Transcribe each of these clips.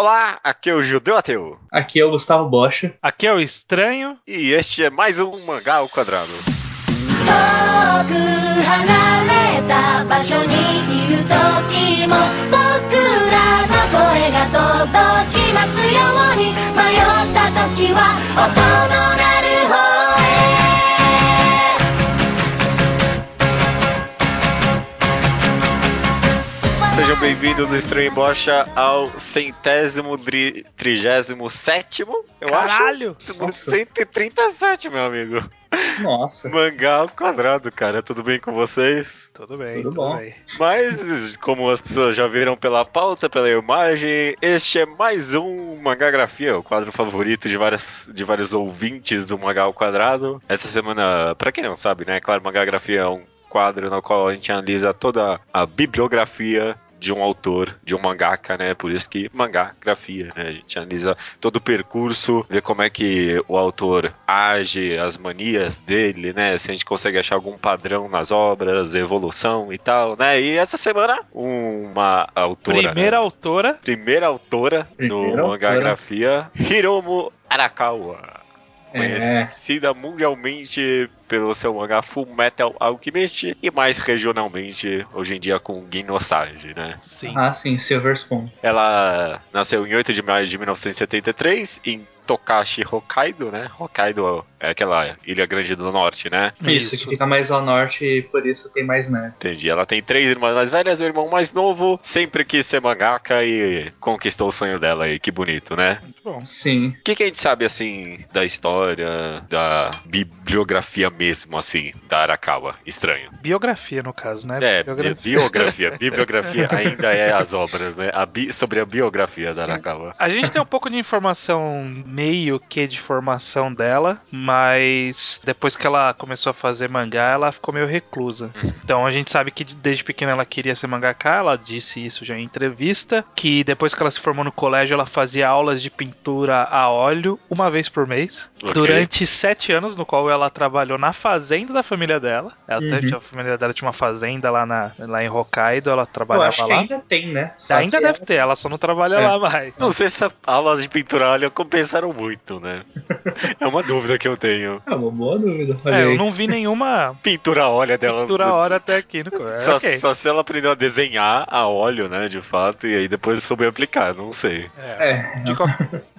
Olá, aqui é o Judeu Ateu. Aqui é o Gustavo Bocha. Aqui é o Estranho. E este é mais um Mangá ao Quadrado. 遠 Sejam bem-vindos, Estranho Bocha, ao centésimo, dri- trigésimo sétimo, eu Caralho! acho. No 137, meu amigo. Nossa. Mangá ao Quadrado, cara. Tudo bem com vocês? Tudo bem, Tudo tudo, bom. bem. Mas, como as pessoas já viram pela pauta, pela imagem, este é mais um Mangagrafia, o quadro favorito de, várias, de vários ouvintes do Mangá ao Quadrado. Essa semana, pra quem não sabe, né? Claro, Mangagrafia é um quadro no qual a gente analisa toda a bibliografia de um autor, de um mangaka, né? Por isso que mangagrafia, né? A gente analisa todo o percurso, vê como é que o autor age, as manias dele, né? Se a gente consegue achar algum padrão nas obras, evolução e tal, né? E essa semana, uma autora. Primeira né? autora. Primeira autora Primeira no autora. mangagrafia, Hiromu Arakawa. É. Conhecida mundialmente pelo seu mangá Full Metal Alchemist e mais regionalmente, hoje em dia, com Ginosage, né? Sim. Ah, sim, Silver Spoon. Ela nasceu em 8 de maio de 1973 em Tokashi, Hokkaido, né? Hokkaido é aquela ilha grande do norte, né? Isso, que fica mais ao norte e por isso tem mais neve. Entendi. Ela tem três irmãs mais velhas, o irmão mais novo sempre quis ser mangaka e conquistou o sonho dela aí. Que bonito, né? Muito bom. Sim. O que, que a gente sabe, assim, da história, da bibliografia mesmo, assim, da Arakawa? Estranho. Biografia, no caso, né? É, Biografia. bi- biografia. Bibliografia ainda é as obras, né? A bi- sobre a biografia da Arakawa. A gente tem um pouco de informação, meio que de formação dela, mas depois que ela começou a fazer mangá, ela ficou meio reclusa. Então a gente sabe que desde pequena ela queria ser mangaka, ela disse isso já em entrevista, que depois que ela se formou no colégio, ela fazia aulas de pintura a óleo uma vez por mês, Ok. durante sete anos, no qual ela trabalhou na fazenda da família dela. Ela Uhum. tinha- a família dela tinha uma fazenda lá, na, lá em Hokkaido, ela Eu trabalhava acho que lá. ainda tem, né? Só Ainda que deve ter, ela só não trabalha É. lá mais. Não sei se as aulas de pintura a óleo compensaram muito, né? É uma dúvida que eu tenho. É uma boa dúvida. É, eu não vi nenhuma Pintura a óleo dela. pintura a hora até aqui no é, Só, ok. só se ela aprendeu a desenhar a óleo, né, de fato, e aí depois soube aplicar, não sei. É. É, De, qual-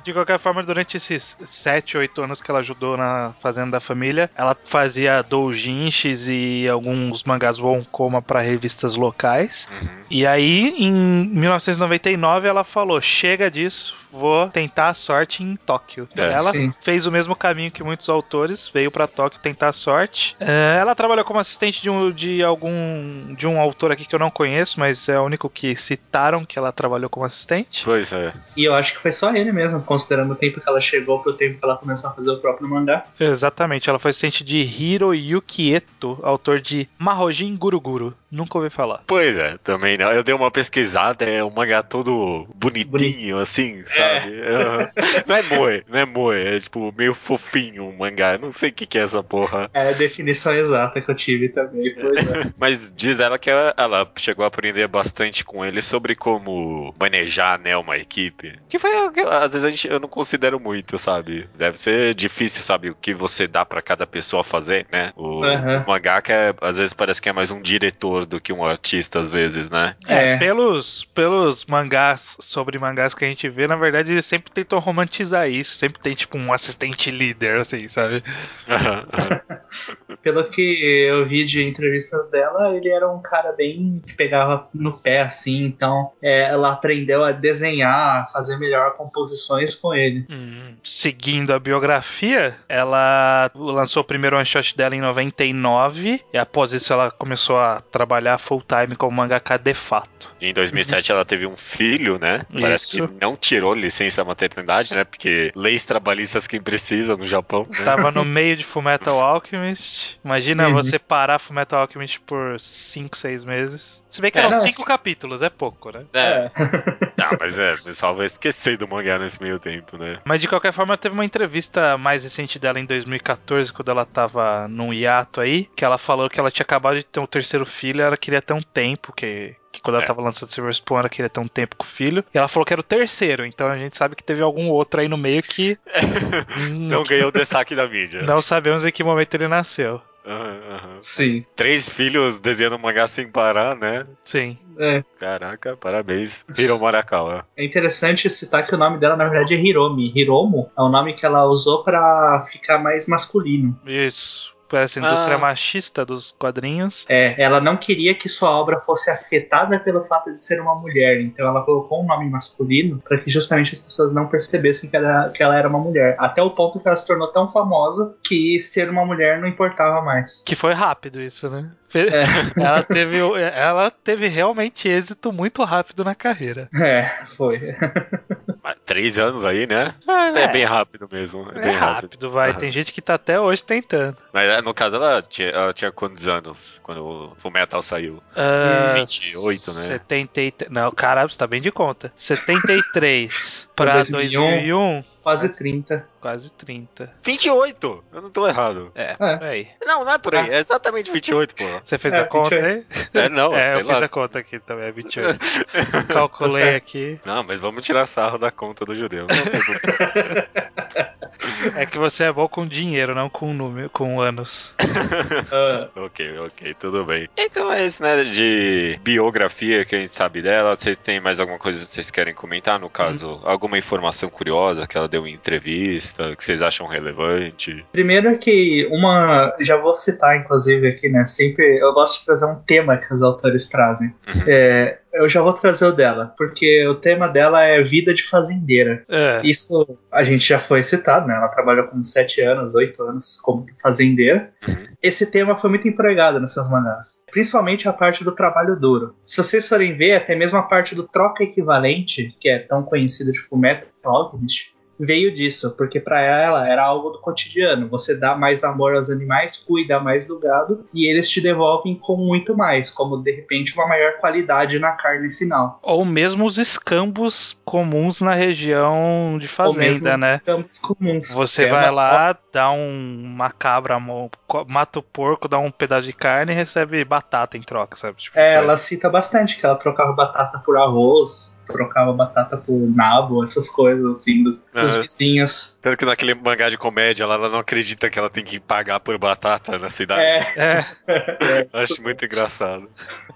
de qualquer forma, durante esses 7, 8 anos que ela ajudou na fazenda da família, ela fazia doujinshis e alguns mangás wonkoma para revistas locais. Uhum. E aí, em 1999, ela falou: chega disso, vou tentar a sorte em Tóquio. É, ela sim. fez o mesmo caminho que muitos autores, veio pra Tóquio tentar a sorte. É, ela trabalhou como assistente de, um, de algum de um autor aqui que eu não conheço, mas é o único que citaram que ela trabalhou como assistente. Pois é. E eu acho que foi só ele mesmo, considerando o tempo que ela chegou pro tempo que ela começou a fazer o próprio mangá. Exatamente, ela foi assistente de Hiroyuki Eto, autor de Mahojin Guruguru. Nunca ouvi falar. Pois é, também não. Eu dei uma pesquisada, é um mangá todo bonitinho, assim, sabe? Aham. Não é moe, não é moe, é tipo meio fofinho um mangá. Eu Não sei o que, que é essa porra. É a definição exata que eu tive também, pois é. Mas diz ela que ela, ela chegou a aprender bastante com ele sobre como manejar, né, uma equipe. Que foi, o que às vezes a gente, eu não considero muito, sabe? Deve ser difícil, sabe, o que você dá pra cada pessoa fazer, né? O, Aham. o mangaka, é, às vezes parece que é mais um diretor do que um artista, às vezes, né? É, É. pelos, pelos mangás sobre mangás que a gente vê, na verdade, eles sempre tentam romantizar isso. Sempre tem, tipo, um assistente líder, assim, sabe? Pelo que eu vi de entrevistas dela, ele era um cara bem que pegava no pé, assim, então é, ela aprendeu a desenhar, a fazer melhor composições com ele. Hum, seguindo a biografia, ela lançou o primeiro one shot dela em 99 e após isso ela começou a trabalhar full time como mangaka de fato. Em 2007 ela teve um filho, né? Parece Isso. que não tirou licença maternidade, né? Porque leis trabalhistas quem precisa no Japão? Tava no meio de Fullmetal Alchemist. Imagina Uhum. você parar Fullmetal Alchemist por 5, 6 meses. Se bem que É, eram não, 5 se- capítulos, é pouco, né? É. Ah, mas é, o pessoal vai esquecer do mangá nesse meio tempo, né? Mas de qualquer forma, teve uma entrevista mais recente dela em 2014, quando ela tava num hiato aí, que ela falou que ela tinha acabado de ter um terceiro filho, ela queria ter um tempo, que, que quando ela É. tava lançando Silver Spoon, ela queria ter um tempo com o filho. E ela falou que era o terceiro, então a gente sabe que teve algum outro aí no meio que Não ganhou o destaque da mídia. não sabemos em que momento ele nasceu. Aham, aham. Sim. Três filhos desenhando mangá sem parar, né? Sim. É. Caraca, parabéns. Hiromu Arakawa. É interessante citar que o nome dela, na verdade, é Hiromi. Hiromo é o nome que ela usou pra ficar mais masculino. Isso. Parece a indústria Ah. machista dos quadrinhos. É, ela não queria que sua obra fosse afetada pelo fato de ser uma mulher, então ela colocou um nome masculino para que justamente as pessoas não percebessem que ela, que ela era uma mulher. Até o ponto que ela se tornou tão famosa que ser uma mulher não importava mais. Que foi rápido isso, né? É. Ela, teve, ela teve realmente êxito muito rápido na carreira. É, foi. Três anos aí, né? É, bem rápido mesmo. É, É bem rápido, rápido. vai. Tem gente que tá até hoje tentando. Mas é, no caso, ela tinha, ela tinha quantos anos quando o Fullmetal saiu? Ah, 28, né? 73. Não, caralho, você tá bem de conta. 73 pra 2001. 2001, Quase 30. quase 30. 28! Eu não tô errado. É, É. aí. Não, não é por aí. Ah. É exatamente 28, pô. Você fez É, a conta 28. aí? É, não, é, eu fiz lá. a conta aqui também, é 28. Calculei certo. aqui. Não, mas vamos tirar sarro da conta do judeu. Não tem problema. É que você é bom com dinheiro, não com número, com anos. Ah, ok, ok, tudo bem. Então é isso, né? De biografia que a gente sabe dela. Vocês têm mais alguma coisa que vocês querem comentar? No caso, alguma informação curiosa que ela deu em entrevista, que vocês acham relevante? Primeiro é que uma. Já vou citar, inclusive, aqui, né? Sempre eu gosto de trazer um tema que os autores trazem. Uhum. É, eu já vou trazer o dela, porque o tema dela é vida de fazendeira. É. Isso a gente já foi citado, né? Ela trabalhou com 7 anos, 8 anos como fazendeira. Uhum. Esse tema foi muito empregado nessas mangás, principalmente a parte do trabalho duro. Se vocês forem ver, até mesmo a parte do troca equivalente, que é tão conhecido de Fullmetal Alchemist, veio disso, porque para ela era algo do cotidiano. Você dá mais amor aos animais, cuida mais do gado e eles te devolvem com muito mais, como de repente uma maior qualidade na carne final. Ou mesmo os escambos comuns na região de Ou mesmo fazenda, os né? campos comuns. Você é vai uma- lá, dá um, uma cabra, mata o porco, dá um pedaço de carne e recebe batata em troca, sabe? Tipo, É, ela cita bastante que ela trocava batata por arroz, trocava batata por nabo, essas coisas assim dos, dos Aham. vizinhos. Tanto que naquele mangá de comédia lá, ela não acredita que ela tem que pagar por batata na cidade. É, É, é, Acho muito engraçado.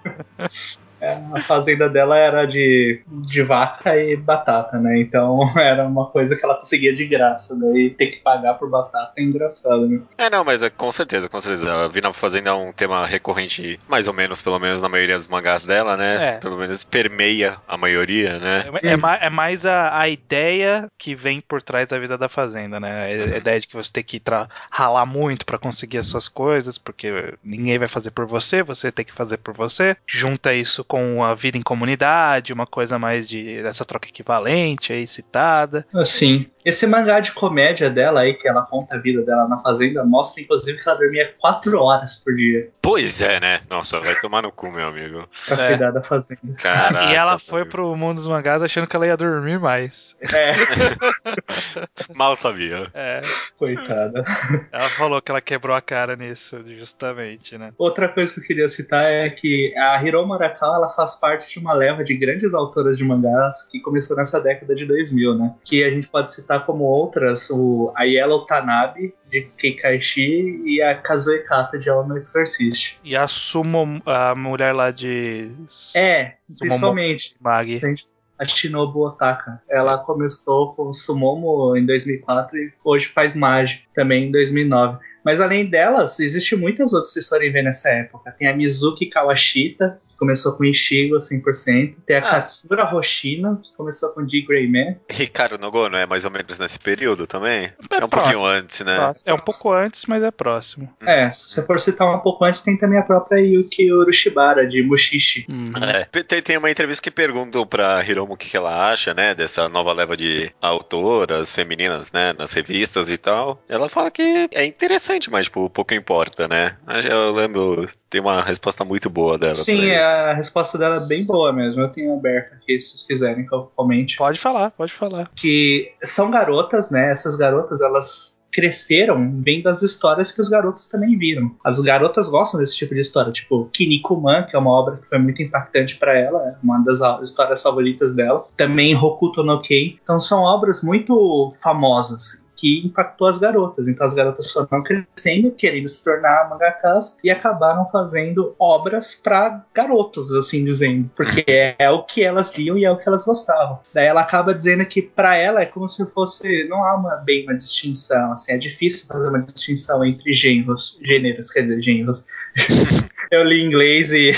é, a fazenda dela era de, de vaca e batata, né? Então era uma coisa que ela conseguia de graça, daí ter que pagar por batata é engraçado, né? É, não, mas é, com certeza, com certeza. A Vina Fazenda é um tema recorrente, mais ou menos, pelo menos na maioria dos mangás dela, né? É. Pelo menos permeia a maioria, né? é, é é mais a, a ideia que vem por trás da vida da fazenda, né? A ideia de que você tem que ralar muito pra conseguir as suas coisas, porque ninguém vai fazer por você, você tem que fazer por você. Junta isso com a vida em comunidade, uma coisa mais de dessa troca equivalente aí citada. Assim, esse mangá de comédia dela aí, que ela conta a vida dela na fazenda, mostra inclusive que ela dormia 4 horas por dia Pois é, né? Nossa, vai tomar no cu, meu amigo. pra É. cuidar da fazenda. Caraca. e ela foi pro mundo dos mangás achando que ela ia dormir mais. É, Mal sabia. É, coitada. ela falou que ela quebrou a cara nisso, justamente, né? Outra coisa que eu queria citar é que a Hiromu Arakawa ela faz parte de uma leva de grandes autoras de mangás que começou nessa década de 2000, né? Que a gente pode citar como outras o a Yellow Tanabe de Keikaishi e a Kazue Kato de Alma Exorcist. E a Sumo, a mulher lá de É, Sumomo- principalmente Mag. se a Shinobu Otaka. Ela começou com Sumomo em 2004 e hoje faz Magi também em 2009. Mas além delas, existem muitas outras que vocês forem ver nessa época. Tem a Mizuki Kawashita, começou com Ishigo 100%. Tem a Ah. Katsura Hoshino, que começou com D. Greyman. Ricardo Nogono é mais ou menos nesse período também? É É um pouquinho próximo. antes, né? Próximo. É um pouco antes, mas é próximo. É, se você for citar um pouco antes, tem também a própria Yuki Urushibara, de Mushishi. Uhum. É, tem, tem uma entrevista que perguntam pra Hiromu o que, que ela acha, né, dessa nova leva de autoras femininas, né, nas revistas e tal. Ela fala que é interessante, mas, tipo, pouco importa, né? Eu lembro, tem uma resposta muito boa dela. Sim, pra é, isso. A resposta dela é bem boa mesmo. Eu tenho aberto aqui, se vocês quiserem que eu comente. Pode falar, pode falar. Que são garotas, né? Essas garotas, elas cresceram vendo as histórias que os garotos também viram. As garotas gostam desse tipo de história, tipo Kinnikuman, que é uma obra que foi muito impactante para ela, é uma das histórias favoritas dela. Também Hokuto no Ken. Então são obras muito famosas que impactou as garotas. Então as garotas foram crescendo, querendo se tornar mangakas e acabaram fazendo obras para garotos, assim dizendo, porque é, o que elas liam e é o que elas gostavam. Daí ela acaba dizendo que para ela é como se fosse não há uma bem uma distinção, assim, é difícil fazer uma distinção entre gêneros, gêneros, quer dizer, gêneros. Eu li inglês e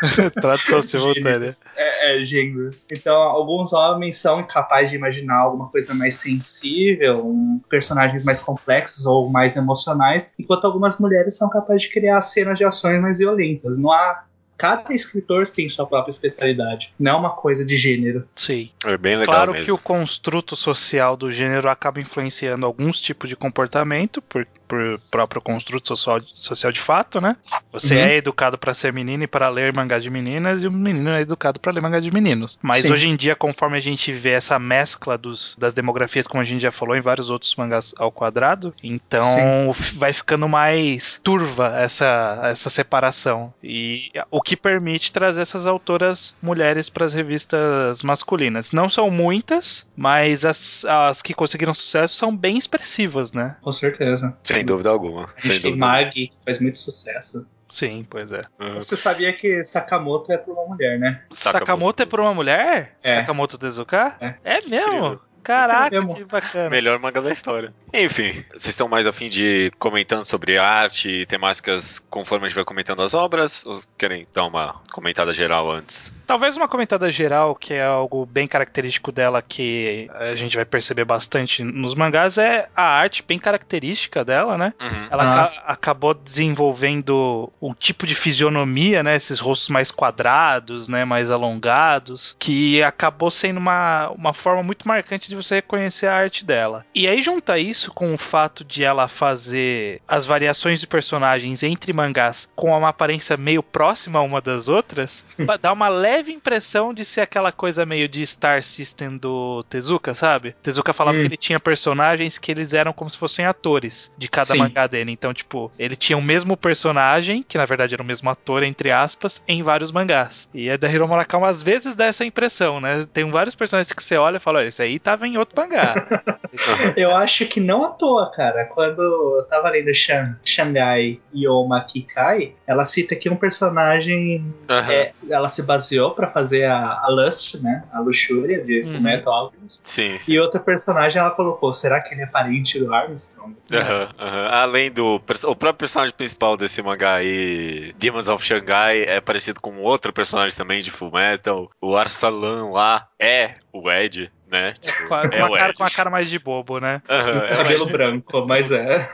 Tradução simultânea. É, é, gêneros. Então, alguns homens são incapazes de imaginar alguma coisa mais sensível, um, personagens mais complexos ou mais emocionais, enquanto algumas mulheres são capazes de criar cenas de ações mais violentas. Não há cada escritor tem sua própria especialidade. Não é uma coisa de gênero. Sim. É bem legal Claro mesmo. que o construto social do gênero acaba influenciando alguns tipos de comportamento, por, por próprio construto social, social de fato, né? Você Uhum. é educado para ser menino e para ler mangá de meninas, e o menino é educado para ler mangá de meninos. Mas Sim. hoje em dia, conforme a gente vê essa mescla dos, das demografias, como a gente já falou em vários outros mangás ao quadrado, então f- vai ficando mais turva essa, essa separação. E o que permite trazer essas autoras mulheres para as revistas masculinas. Não são muitas, mas as, as que conseguiram sucesso são bem expressivas, né? Com certeza. Sem dúvida alguma. A Sem gente tem. Mag, que faz muito sucesso. Sim, pois é. Uhum. Você sabia que Sakamoto é pra uma mulher, né? Sakamoto, é por uma mulher? É. Sakamoto Tezuka? É. mesmo? Incrível. Caraca, que bacana. Melhor manga da história. Enfim, vocês estão mais afim de ir comentando sobre arte e temáticas conforme a gente vai comentando as obras? Ou querem dar uma comentada geral antes? Talvez uma comentada geral, que é algo bem característico dela, que a gente vai perceber bastante nos mangás, é a arte bem característica dela, né? Uhum. Ela Nossa. acabou desenvolvendo um tipo de fisionomia, né? Esses rostos mais quadrados, né? Mais alongados, que acabou sendo uma, uma forma muito marcante de você reconhecer a arte dela. E aí junta isso com o fato de ela fazer as variações de personagens entre mangás com uma aparência meio próxima uma das outras, dar uma leve impressão de ser aquela coisa meio de Star System do Tezuka, sabe? Tezuka falava Hum. que ele tinha personagens que eles eram como se fossem atores de cada Sim. mangá dele. Então, tipo, ele tinha o mesmo personagem, que na verdade era o mesmo ator, entre aspas, em vários mangás. E a da Hiro às vezes dá essa impressão, né? Tem vários personagens que você olha e fala, olha, esse aí em outro mangá. Eu acho que não à toa, cara. Quando eu tava lendo Shan- Shanghai Yoma Kikai, ela cita que um personagem Aham. é, ela se baseou pra fazer a, a Lust, né? A luxúria de Uhum. Fullmetal Alchemist. Sim, sim. E outro personagem ela colocou, será que ele é parente do Armstrong? Aham, aham. Além do. O próprio personagem principal desse mangá aí, Demons of Shanghai, é parecido com outro personagem também de Full Metal. O Arsalan lá é o Ed, né? Tipo, com, a, com é uma o cara, com uma cara mais de bobo, né? Aham, é o Cabelo Ed. branco, mas é.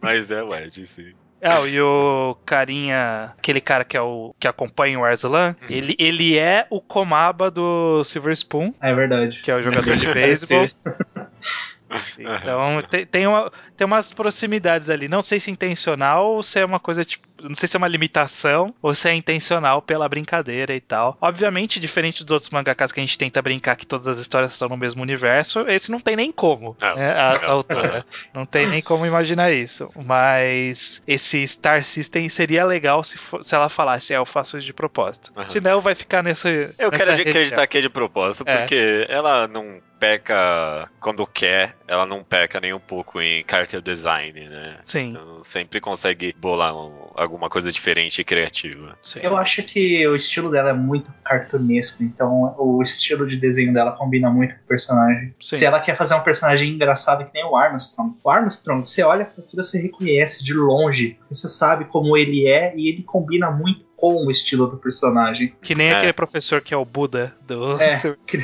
Mas é o Ed, sim. Ah, e o carinha, aquele cara que é o que acompanha o Arslan, ele, ele é o Komaba do Silver Spoon, É verdade. que é o jogador de beisebol. Sim. Então tem, tem, uma, tem umas proximidades ali. Não sei se intencional ou se é uma coisa tipo. Não sei se é uma limitação ou se é intencional pela brincadeira e tal. Obviamente, diferente dos outros mangakas que a gente tenta brincar que todas as histórias estão no mesmo universo, esse não tem nem como. Não, né, a essa não. altura. Não tem nem como imaginar isso. Mas esse Star System seria legal se, fo- se ela falasse, é, eu faço isso de propósito. Aham. Senão vai ficar nesse. Eu nessa quero região. acreditar que é de propósito, É. porque ela não peca quando quer, ela não peca nem um pouco em character design, né? Sim, Então, sempre consegue bolar um- alguma coisa diferente e criativa. sim. Eu acho que o estilo dela é muito cartunesco, então o estilo de desenho dela combina muito com o personagem. Sim. Se ela quer fazer um personagem engraçado que nem o Armstrong, o Armstrong, você olha pra aquilo, você reconhece de longe, você sabe como ele é e ele combina muito com o estilo do personagem. Que nem É. aquele professor que é o Buda do. É, que-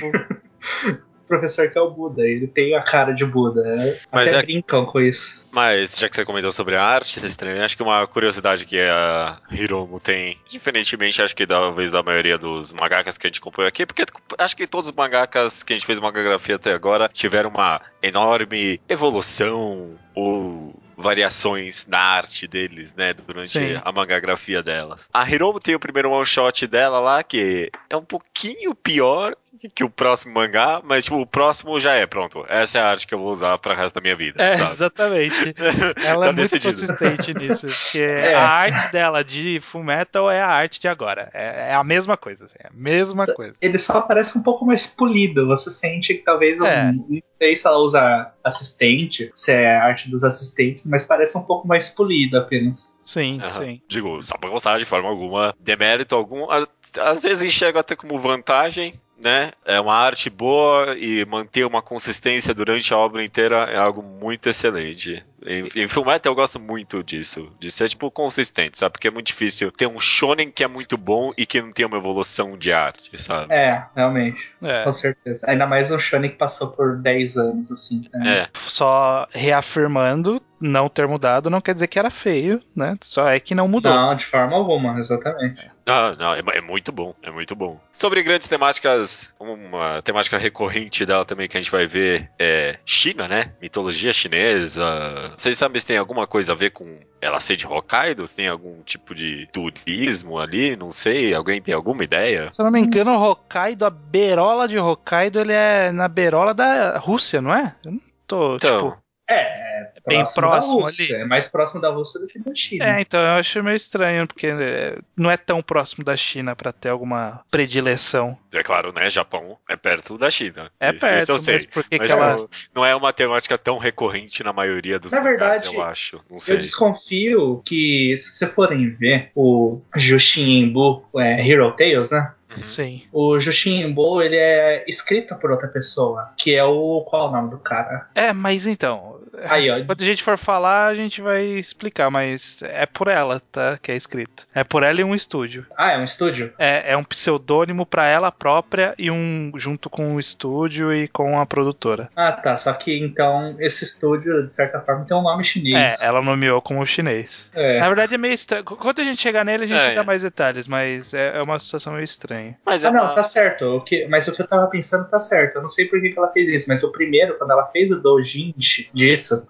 professor que é o Buda, ele tem a cara de Buda. né? Mas Até é- brincam com isso. Mas, já que você comentou sobre a arte desse treino, acho que uma curiosidade que a Hiromu tem, diferentemente, acho que talvez da maioria dos mangakas que a gente acompanhou aqui, porque acho que todos os mangakas que a gente fez mangagrafia até agora tiveram uma enorme evolução ou variações na arte deles, né? Durante Sim. a mangagrafia delas. A Hiromo tem o primeiro one shot dela lá, que é um pouquinho pior que o próximo mangá, mas tipo, o próximo já é, pronto. Essa é a arte que eu vou usar para resto da minha vida. É, sabe? exatamente. Ela Tá é muito decidido. consistente nisso. Porque É. a arte dela de Full Metal é a arte de agora. É, é a mesma coisa, assim, é a mesma coisa. Ele só parece um pouco mais polido. Você sente que talvez. É. um- não sei se ela usa assistente, se é a arte dos assistentes, mas parece um pouco mais polido apenas. Sim, Aham. sim. Digo, só pra gostar de forma alguma, demérito algum. Às, às vezes enxergo até como vantagem, né? É uma arte boa e manter uma consistência durante a obra inteira é algo muito excelente. Em, em Fullmetal eu gosto muito disso, de ser tipo consistente, sabe? Porque é muito difícil ter um shonen que é muito bom e que não tem uma evolução de arte, sabe? É, realmente. É. Com certeza. Ainda mais um shonen que passou por 10 anos, assim. Né? É, Só reafirmando, não ter mudado não quer dizer que era feio, né? Só é que não mudou. Não, de forma alguma, exatamente. Ah, não, é, é muito bom, é muito bom. Sobre grandes temáticas, uma temática recorrente dela também que a gente vai ver é China, né? Mitologia chinesa. Vocês sabem se tem alguma coisa a ver com ela ser de Hokkaido? Se tem algum tipo de turismo ali? Não sei. Alguém tem alguma ideia? Se eu não me engano, o Hokkaido, a berola de Hokkaido, ele é na berola da Rússia, não é? Eu não tô, Então, tipo... É, Bem próximo da Rússia. ali. É mais próximo da Rússia do que da China. É, então eu acho meio estranho, porque é, não é tão próximo da China pra ter alguma predileção. é claro, né? Japão é perto da China. É Isso- perto, Isso eu sei. mas ela... não, não é uma temática tão recorrente na maioria dos Na verdade, eu acho. Não sei. Eu desconfio que, se vocês forem ver o Jushin Imbu, é, Hero Tales, né? Uhum. Sim. O Jushin Imbu, ele é escrito por outra pessoa, que é o... Qual é o nome do cara? É, mas então... Aí, ó. Quando a gente for falar, a gente vai explicar, mas é por ela, tá? Que é escrito. É por ela e um estúdio. Ah, é um estúdio? É, é um pseudônimo pra ela própria e um junto com o estúdio e com a produtora. Ah, tá. Só que, então, esse estúdio, de certa forma, tem um nome chinês. É, ela nomeou como chinês. É. Na verdade é meio estranho. Quando a gente chegar nele, a gente É, dá é. mais detalhes, mas é, é uma situação meio estranha. Mas é Ah, não, uma- tá certo. O que, mas o que eu tava pensando tá certo. Eu não sei por que, que ela fez isso, mas o primeiro, quando ela fez o doujinshi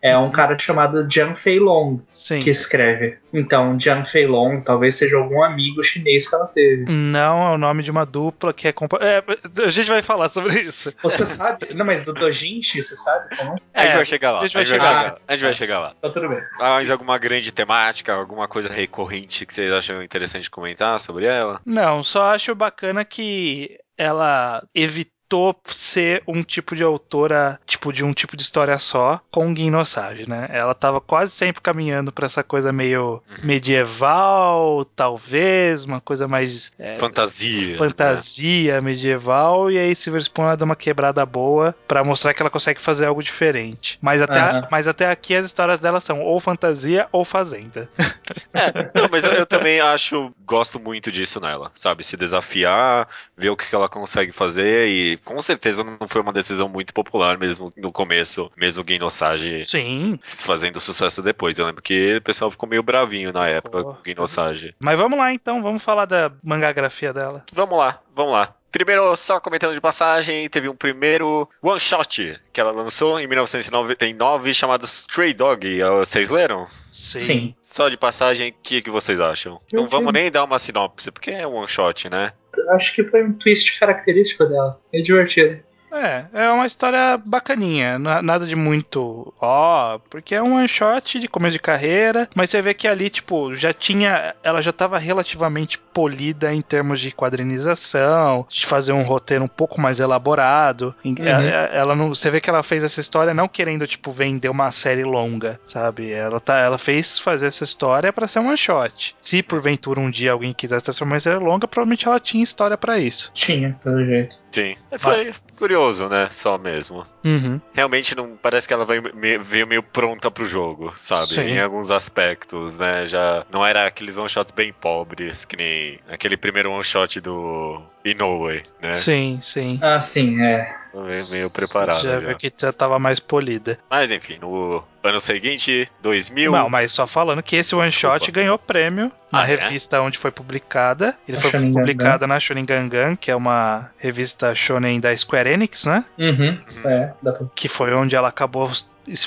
é um cara chamado Jiang Feilong Sim. que escreve. Então, Jiang Feilong talvez seja algum amigo chinês que ela teve. Não é o nome de uma dupla que é, compa- é. A gente vai falar sobre isso. Você sabe? Não, mas do doujinshi, você sabe como? A gente É, vai chegar lá. a A gente vai vai chegar. chegar. A gente vai chegar lá. Então, tudo bem. Mais alguma grande temática, alguma coisa recorrente que vocês acham interessante comentar sobre ela? Não, só acho bacana que ela evitou ser um tipo de autora, tipo de um tipo de história só, com Guinosage, né? Ela tava quase sempre caminhando pra essa coisa meio medieval, talvez, uma coisa mais é, Fantasia. né? fantasia medieval, e aí Silver Spoon ela dá uma quebrada boa pra mostrar que ela consegue fazer algo diferente. Mas até, Aham. mas até aqui as histórias dela são ou fantasia ou fazenda. É, não, mas eu, eu também acho, gosto muito disso nela, sabe? Se desafiar, ver o que que ela consegue fazer e com certeza não foi uma decisão muito popular mesmo no começo, mesmo o Guinosage Sim, fazendo sucesso depois. Eu lembro que o pessoal ficou meio bravinho na época com o Guinosage. Mas vamos lá então, vamos falar da mangagrafia dela. Vamos lá, vamos lá. Primeiro, só comentando de passagem, teve um primeiro one shot que ela lançou em 1999 chamado Stray Dog. Vocês leram? Sim. Sim. Só de passagem, o que, que vocês acham? Eu Não vamos nem dar uma sinopse, porque é one shot, né? Acho que foi um twist característico dela. É divertido. É, é uma história bacaninha, na- nada de muito ó, porque é um one shot de começo de carreira, mas você vê que ali, tipo, já tinha, ela já tava relativamente polida em termos de quadrinização, de fazer um roteiro um pouco mais elaborado. Uhum. Ela, ela não, você vê que ela fez essa história não querendo, tipo, vender uma série longa, sabe? Ela, tá, ela fez fazer essa história pra ser um one shot. Se porventura um dia alguém quisesse transformar em série longa, provavelmente ela tinha história pra isso. Tinha, pelo jeito. Sim. Foi curioso, né? Só mesmo. Uhum. Realmente não parece que ela vai me- veio meio pronta pro jogo, sabe? Sim. Em alguns aspectos, né? Já não era aqueles one shots bem pobres, que nem aquele primeiro one shot do Inoue, né? Sim, sim. Ah, sim, é. Veio meio preparado. Já Já viu que já tava mais polida. Mas enfim, no ano seguinte, 2000. Não, mas só falando que esse one shot Desculpa. ganhou prêmio na Ah, é? revista onde foi publicada. Ele A foi Shonen publicado na Shonen Gangan, que é uma revista shonen da Square Enix, né? Uhum. É. dá pra- que foi onde ela acabou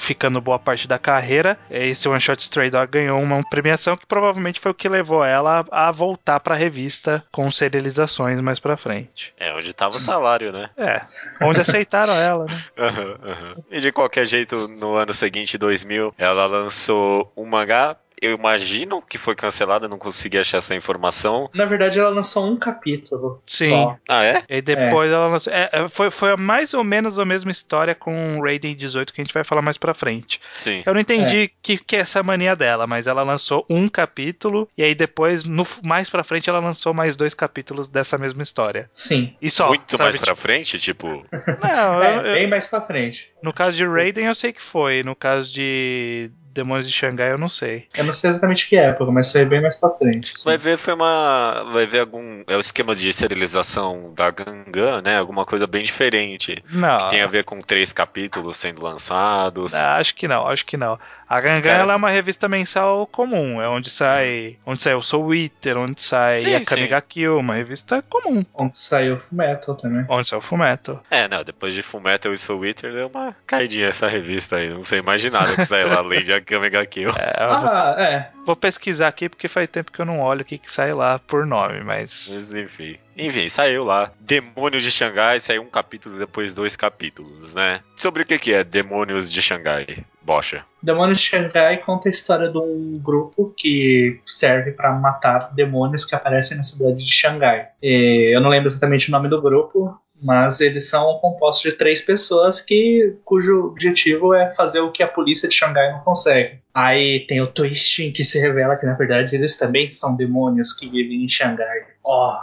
ficando boa parte da carreira. Esse One Shot Stray Dog ganhou uma premiação que provavelmente foi o que levou ela a voltar pra revista com serializações mais pra frente. É, onde tava o salário, né? É, onde aceitaram ela, né? Aham, aham. E de qualquer jeito, no ano seguinte, 2000, ela lançou um mangá. Eu imagino que foi cancelada, não consegui achar essa informação. Na verdade, ela lançou um capítulo. Sim. Só. Ah, é? E depois ela lançou. é, é, foi, foi mais ou menos a mesma história com Raiden 18 que a gente vai falar mais pra frente. Sim. Eu não entendi que, que é essa mania dela, mas ela lançou um capítulo e aí depois, no, mais pra frente, ela lançou mais dois capítulos dessa mesma história. Sim. E só. Muito sabe, mais pra frente, tipo. tipo, Não, É, eu- eu- bem mais pra frente. no caso de Raiden eu sei que foi. No caso de Demônios de Xangai eu não sei. Eu não sei exatamente que época, mas foi bem mais pra frente. sim. Vai ver, foi uma. Vai ver algum. É o esquema de serialização da Gangan, né? Alguma coisa bem diferente. Não. Que tem a ver com três capítulos sendo lançados. Ah, Acho que não, acho que não. A Gangan ela é uma revista mensal comum, é onde sai, onde sai o Soul Eater, onde sai Sim, a Kamiga Kill, uma revista comum, Onde saiu o Fullmetal também. onde sai o Fumeto. É, não, depois de Fullmetal e Soul Eater deu uma caidinha essa revista aí. Não sei mais de nada que saiu lá, além de Akame Kill. É, eu vou, Ah, é. vou pesquisar aqui porque faz tempo que eu não olho o que, que sai lá por nome, mas. Mas enfim. Enfim, saiu lá. Demônios de Xangai, saiu um capítulo depois dois capítulos, né? Sobre o que, que é Demônios de Xangai, Bocha? Demônios de Xangai conta a história de um grupo que serve pra matar demônios que aparecem na cidade de Xangai. E eu não lembro exatamente o nome do grupo, mas eles são compostos de três pessoas que cujo objetivo é fazer o que a polícia de Xangai não consegue. Aí tem o twist em que se revela que na verdade eles também são demônios que vivem em Xangai. Oh,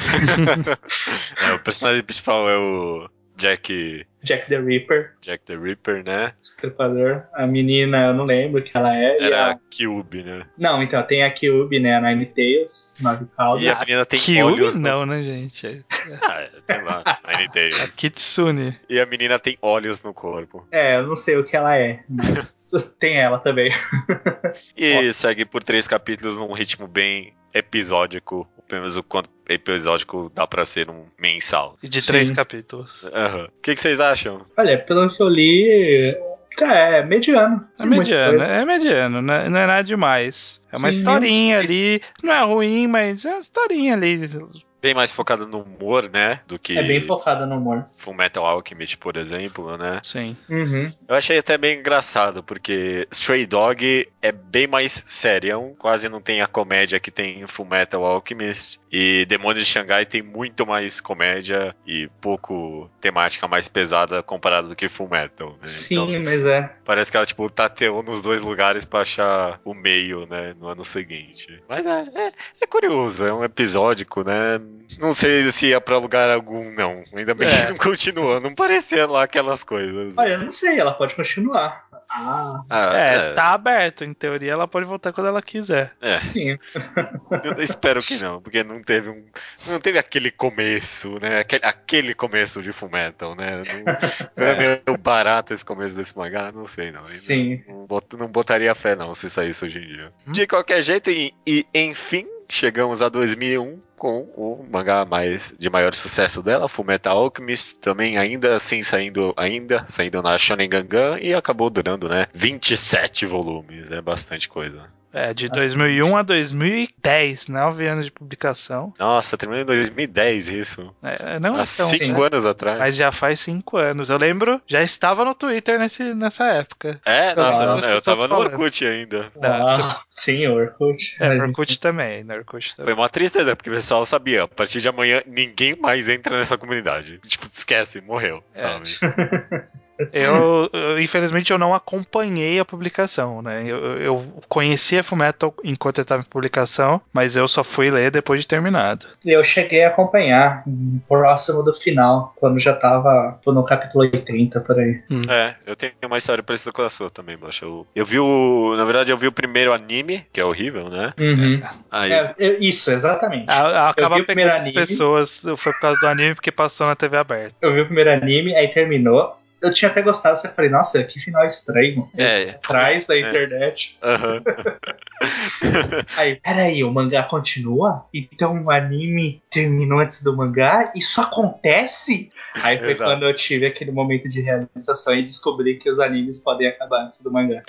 É, o personagem principal é o Jack. Jack the Ripper, Jack the Ripper, né? estripador. A menina, eu não lembro que ela é. Era a- a Cube, né? Não, então tem a Kyubi, né? A Nine Tails, Nove Caudas. E a menina tem Kyubi olhos. no- não, né, gente? Ah, sei lá, Nine A Tails. Kitsune. E a menina tem olhos no corpo. É, eu não sei o que ela é, mas tem ela também. E segue por três capítulos num ritmo bem episódico. Pelo menos o quanto episódico dá pra ser um mensal. E de Sim. três capítulos. Aham. O que, que vocês acham? Olha, pelo que eu li, é mediano. É mediano, é mediano, não é, não é nada demais. É uma Sim, historinha ali, não é ruim, mas é uma historinha ali. Bem mais focado no humor, né? Do que É bem focada no humor. Full Metal Alchemist, por exemplo, né? Sim. Uhum. Eu achei até bem engraçado, porque Stray Dog é bem mais serião, quase não tem a comédia que tem em Full Metal Alchemist. E Demônios de Xangai tem muito mais comédia e pouco temática mais pesada comparado do que Full Metal. Né? Sim, Então, mas é. parece que ela, tipo, tateou nos dois lugares pra achar o meio, né, no ano seguinte. Mas é, é, é curioso, é um episódico, né? Não sei se ia pra lugar algum, não. Ainda bem É. que não continuou, não parecia lá aquelas coisas. Olha, eu não sei, ela pode continuar. Ah, Ah, É, tá aberto. Em teoria, ela pode voltar quando ela quiser. É, sim. eu espero que não, porque não teve um. Não teve aquele começo, né? Aquele, aquele começo de Fullmetal, né? Não, é meio barato esse começo desse mangá, não sei não. Sim. Não, bot- não botaria fé não se saísse hoje em dia. Hum. De qualquer jeito, e, e enfim, chegamos a 2001 com o mangá mais de maior sucesso dela, Fullmetal Alchemist, também ainda assim saindo ainda saindo na Shonen Gangan e acabou durando, né, 27 volumes, é bastante coisa. É, de Nossa. 2001 a 2010, nove anos de publicação. Nossa, terminou em 2010 isso. É, não é Há tão, cinco né? anos atrás. Mas já faz cinco anos. Eu lembro, já estava no Twitter nesse, nessa época. É, nossa, Claro. eu- As eu pessoas tava no. Orkut ainda. Ah, sim, Orkut. É, no Orkut também, no Orkut também. Foi uma tristeza, porque o pessoal sabia, a partir de amanhã ninguém mais entra nessa comunidade. Tipo, esquece, morreu, É. sabe? Eu, eu, infelizmente, eu não acompanhei a publicação, né? Eu, eu conheci a Fullmetal enquanto eu estava em publicação, mas eu só fui ler depois de terminado. Eu cheguei a acompanhar hum, próximo do final, quando já tava no capítulo 80 por aí. É, eu tenho uma história parecida com a sua também, Bocha. Eu, eu vi o. Na verdade, eu vi o primeiro anime, que é horrível, né? Uhum. Aí. É, é, isso, exatamente. A- a- Acaba vi o primeiro pegando as anime. pessoas, foi por causa do anime porque passou na TV aberta. Eu vi o primeiro anime, aí terminou. Eu tinha até gostado, você falei, nossa, que final estranho. É. Atrás da É. internet. Aham. Aí, peraí, o mangá continua? Então o anime terminou antes do mangá? Isso acontece? Aí foi Exato. quando eu tive aquele momento de realização e descobri que os animes podem acabar antes do mangá.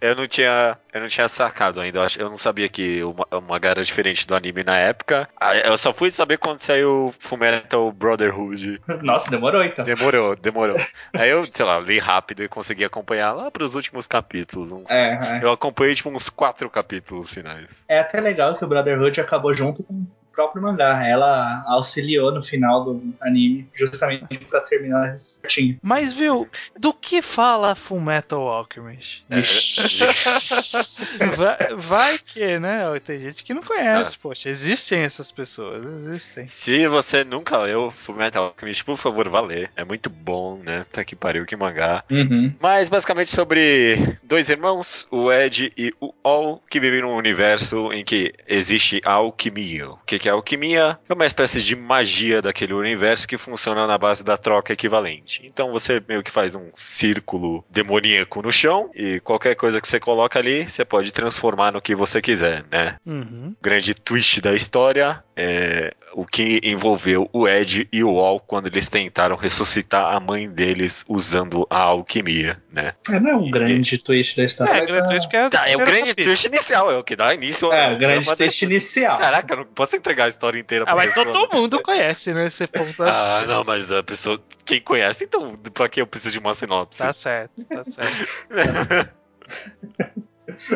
É, eu não tinha, eu não tinha sacado ainda. Eu, não sabia que o, ma- o mangá era diferente do anime na época. Eu só fui saber quando saiu Fullmetal Brotherhood. Nossa, demorou então. Demorou, demorou. Aí eu, sei lá, li rápido e consegui acompanhar lá pros últimos capítulos. uns- É, é. Eu acompanhei tipo uns quatro capítulos finais. É até legal que o Brotherhood acabou junto com próprio mangá. Ela auxiliou no final do anime, justamente pra terminar certinho. Mas, viu, do que fala Full Metal Alchemist? É, Vai, vai que, né? Tem gente que não Ah. conhece, poxa. Existem essas pessoas, existem. Se você nunca leu Fullmetal Alchemist, por favor, vá ler. É muito bom, né? Tá que pariu, que mangá. Uhum. Mas basicamente sobre dois irmãos, o Ed e o All, que vivem num universo em que existe alquimia. O que que é alquimia? É uma espécie de magia daquele universo que funciona na base da troca equivalente. Então você meio que faz um círculo demoníaco no chão e qualquer coisa que você coloca ali, você pode transformar no que você quiser, né? Uhum. grande twist da história é o que envolveu o Ed e o Al quando eles tentaram ressuscitar a mãe deles usando a alquimia, né? É, não é um grande twist da história. É, mas grande é- twist que é, Tá, é o grande capítulo. twist inicial, é o que dá início É, o grande twist dessa- inicial. Caraca, não posso entregar a história inteira Ah, pra mas pessoa. todo mundo conhece, né? Esse ponto. Ah, não, mas a pessoa. Quem conhece, então, pra que eu preciso de uma sinopse? Tá certo, tá certo.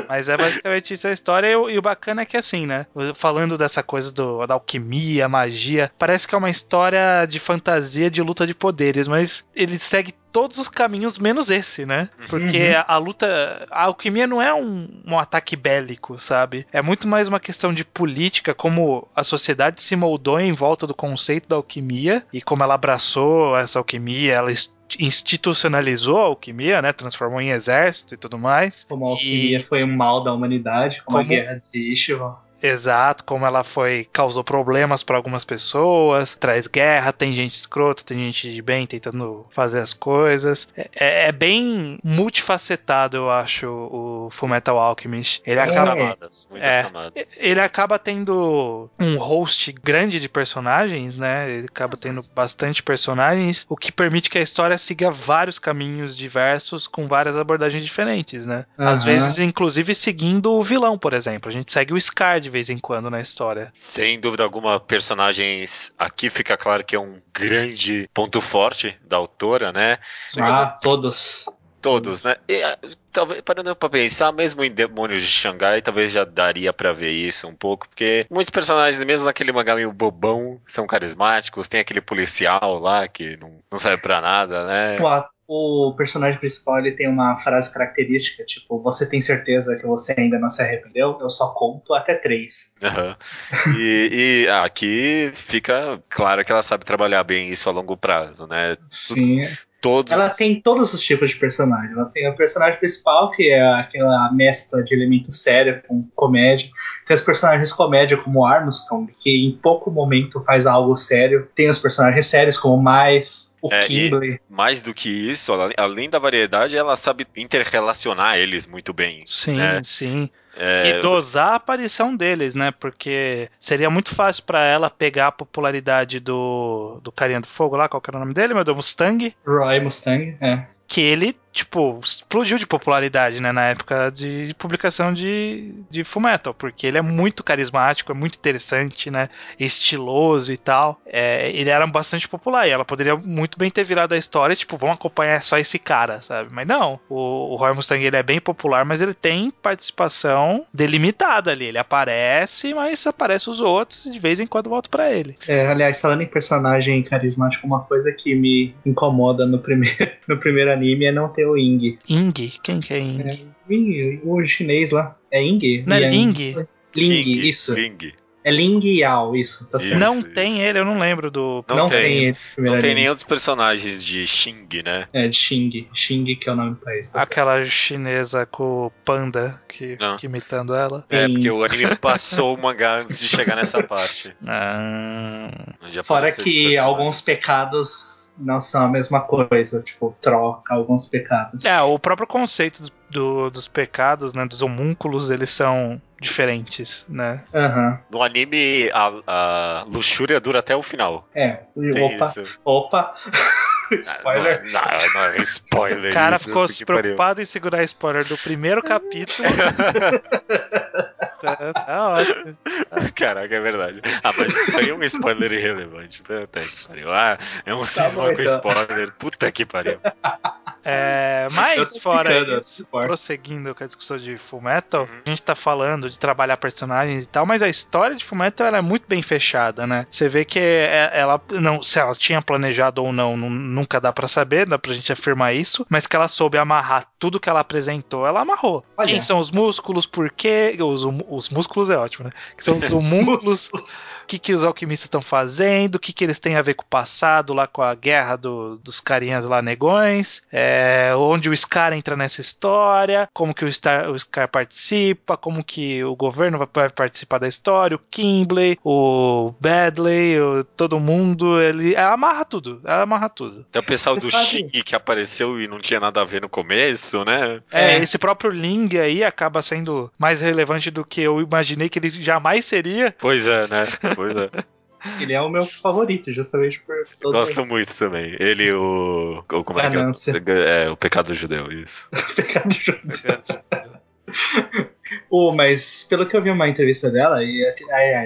Mas é basicamente isso a história. E, o- e o bacana é que, assim, né? Falando dessa coisa do, da alquimia, magia, parece que é uma história de fantasia de luta de poderes, mas ele segue todos os caminhos menos esse, né? Porque Uhum. a, a luta. A alquimia não é um, um ataque bélico, sabe? É muito mais uma questão de política, como a sociedade se moldou em volta do conceito da alquimia e como ela abraçou essa alquimia, ela est- institucionalizou a alquimia, né? Transformou em exército e tudo mais. Como a alquimia foi um mal da humanidade, como, Como- a guerra de Ishval. Exato, como ela foi causou problemas para algumas pessoas, traz guerra, tem gente escrota, tem gente de bem tentando fazer as coisas. É, é- é bem multifacetado, eu acho, o Fullmetal Alchemist. Ele Muitas acaba camadas, muitas É. camadas. ele acaba tendo um host grande de personagens, né? Ele acaba tendo bastante personagens, o que permite que a história siga vários caminhos diversos com várias abordagens diferentes, né? Às Aham. vezes, inclusive, seguindo o vilão, por exemplo. A gente segue o Scar de vez em quando na história. Sem dúvida alguma, personagens. Aqui fica claro que é um grande ponto forte da autora, né? Ah, todos. Todos, né? E, ah, talvez, parando pra pensar, mesmo em Demônios de Xangai, talvez já daria pra ver isso um pouco, porque muitos personagens, mesmo naquele mangá meio bobão, são carismáticos. Tem aquele policial lá que não, não serve pra nada, né? O personagem principal ele tem uma frase característica, tipo, você tem certeza que você ainda não se arrependeu? Eu só conto até três. Aham. E, e, aqui fica claro que ela sabe trabalhar bem isso a longo prazo, né? Sim. Todos. Ela tem todos os tipos de personagem. Ela tem o personagem principal, que é aquela mescla de elemento sério com comédia. Tem os personagens comédia, como Armstrong, que em pouco momento faz algo sério. Tem os personagens sérios, como Mais, o É, Kimberly. Mais do que isso, ela- além da variedade, ela sabe interrelacionar eles muito bem. Sim, É. sim. É, E dosar a aparição deles, né? Porque seria muito fácil pra ela pegar a popularidade do, do carinha do fogo lá, qual que era o nome dele, meu Deus, Mustang. Roy Mustang, é. que ele, tipo, explodiu de popularidade, né, na época de, publicação de, de Fullmetal, porque ele é muito carismático, é muito interessante, né, estiloso e tal. É, ele era bastante popular e ela poderia muito bem ter virado a história, tipo, vamos acompanhar só esse cara, sabe? Mas não, o, o Roy Mustang ele é bem popular, mas ele tem participação delimitada ali. Ele aparece, mas aparece os outros e de vez em quando volta pra ele. É, aliás, falando em personagem carismático, uma coisa que me incomoda no primeiro, no primeiro anime é não ter o Ing. Ing, quem que é Ing? É, Ing, o chinês lá. É Ing? Não é. Ling? Ling, isso. Ling. É Ling Yao, isso, tá certo. Isso, não isso. tem ele, eu não lembro do. Não Não, tem. tem, ele, Não tem nenhum dos personagens de Xing, né? É, de Xing. Xing, que é o nome do país. Tá certo. Aquela chinesa com o panda que Não. fica imitando ela. É, Tem- porque o anime passou o mangá antes de chegar nessa parte. Ah, Fora que alguns pecados não são a mesma coisa. Tipo, troca alguns pecados. É, o próprio conceito do- do- dos pecados, né? Dos homúnculos, eles são diferentes, né? Aham. No anime, a, a luxúria dura até o final. É. Tem Opa, isso. opa. Ah, Spoiler. Não, não, não é spoiler. O cara isso, ficou pariu. preocupado em segurar spoiler do primeiro capítulo. tá, tá ótimo. Caraca, é verdade. Ah, mas isso aí é um spoiler irrelevante. Puta que pariu. Ah, é um cisma bom, com então. spoiler. Puta que pariu. É, mas fora isso, prosseguindo com a discussão de Fullmetal, Uhum. a gente tá falando de trabalhar personagens e tal, mas a história de Fullmetal ela é muito bem fechada, né? Você vê que é- ela não, se ela tinha planejado ou não, nu- nunca dá pra saber, dá pra gente afirmar isso, mas que ela soube amarrar tudo que ela apresentou, ela amarrou. Olha. Quem são os músculos, por quê? Os, hum- os músculos é ótimo, né? Que são os homúnculos, o que, que os alquimistas estão fazendo, o que, que eles têm a ver com o passado, lá com a guerra do- dos carinhas lá negões, é, onde o Scar entra nessa história, como que o, Star, o Scar participa, como que o governo vai, participar da história, o Kimbley, o Badley, o- todo mundo, ele ela amarra tudo, ela amarra tudo. Tem o pessoal Você do Xing que apareceu e não tinha nada a ver no começo, né? É, É. esse próprio Ling aí acaba sendo mais relevante do que eu imaginei que ele jamais seria. Pois é, né? Pois é. Ele é o meu favorito, justamente por todo Gosto muito também. Ele, o. o como é que é? Ganância. É, o pecado judeu, isso. o pecado Oh, mas pelo que eu vi uma entrevista dela, e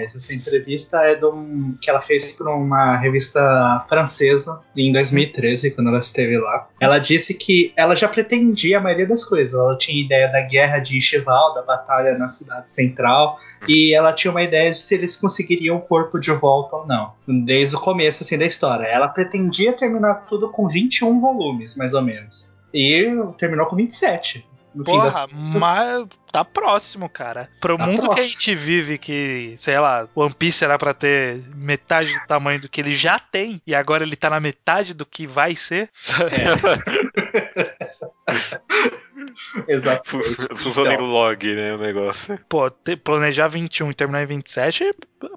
essa entrevista é um, que ela fez para uma revista francesa em 2013, quando ela esteve lá. Ela disse que ela já pretendia a maioria das coisas. Ela tinha ideia da guerra de Cheval, da batalha na cidade central, e ela tinha uma ideia de se eles conseguiriam o corpo de volta ou não. Desde o começo assim, da história. Ela pretendia terminar tudo com 21 volumes, mais ou menos. E terminou com 27. No fim das Porra, mas tá próximo, cara. Pro Tá mundo que a próximo. gente vive, que, sei lá, One Piece era pra ter metade do tamanho do que ele já tem, e agora ele tá na metade do que vai ser. Exato. Fu- Funciona Então. em log, né? O negócio. Pô, te- planejar 21 e terminar em 27,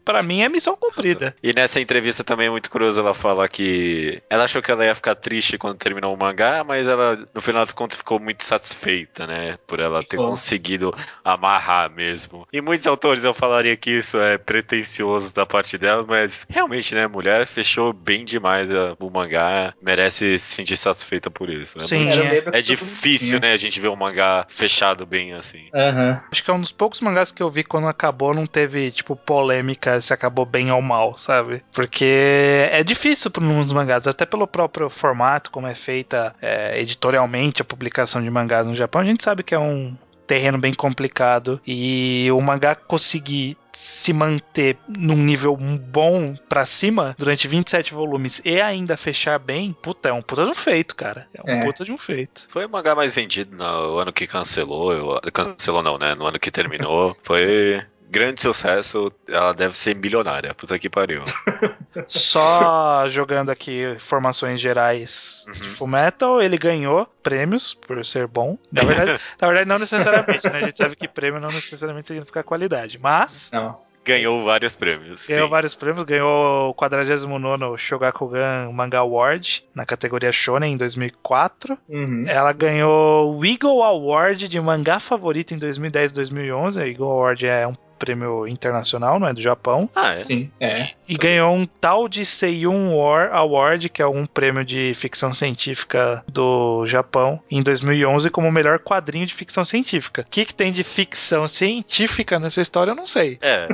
pra mim é missão cumprida. E nessa entrevista também é muito curioso ela falar que ela achou que ela ia ficar triste quando terminou o mangá, mas ela, no final das contas, ficou muito satisfeita, né? Por ela ter conseguido amarrar mesmo. E muitos autores eu falaria que isso é pretencioso da parte dela, mas realmente, né? Mulher fechou bem demais a- o mangá, merece se sentir satisfeita por isso. né? Sim, é. É mundo difícil, né, a gente ver um mangá fechado bem assim. Aham. Acho que é um dos poucos mangás que eu vi quando acabou, não teve, tipo, polêmica se acabou bem ou mal, sabe? Porque é difícil para uns mangás, até pelo próprio formato, como é feita é, editorialmente a publicação de mangás no Japão, a gente sabe que é um terreno bem complicado e o mangá conseguir se manter num nível bom pra cima durante 27 volumes e ainda fechar bem, puta, é um puta de um feito, cara. É um É. puta de um feito. Foi o mangá mais vendido no ano que cancelou. eu- cancelou não, né? No ano que terminou. Foi grande sucesso. Ela deve ser milionária. Puta que pariu. Só jogando aqui informações gerais de Uhum. Fullmetal, ele ganhou prêmios por ser bom. Na verdade, na verdade não necessariamente, né? A gente sabe que prêmio não necessariamente significa qualidade, mas Não. Ganhou vários prêmios. ganhou sim. vários prêmios, ganhou o 49º Shogakukan Manga Award na categoria Shonen em 2004. Uhum. Ela ganhou o Eagle Award de mangá favorito em 2010 e 2011. O Eagle Award é um prêmio internacional, não é do Japão. Ah, é? Sim, é. E ganhou um tal de Seiyun War Award, que é um prêmio de ficção científica do Japão, em 2011 como o melhor quadrinho de ficção científica. O que, que tem de ficção científica nessa história, eu não sei. É.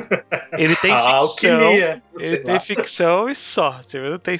Ele tem a ficção, alquimia. ele tem ficção e só. Não tem...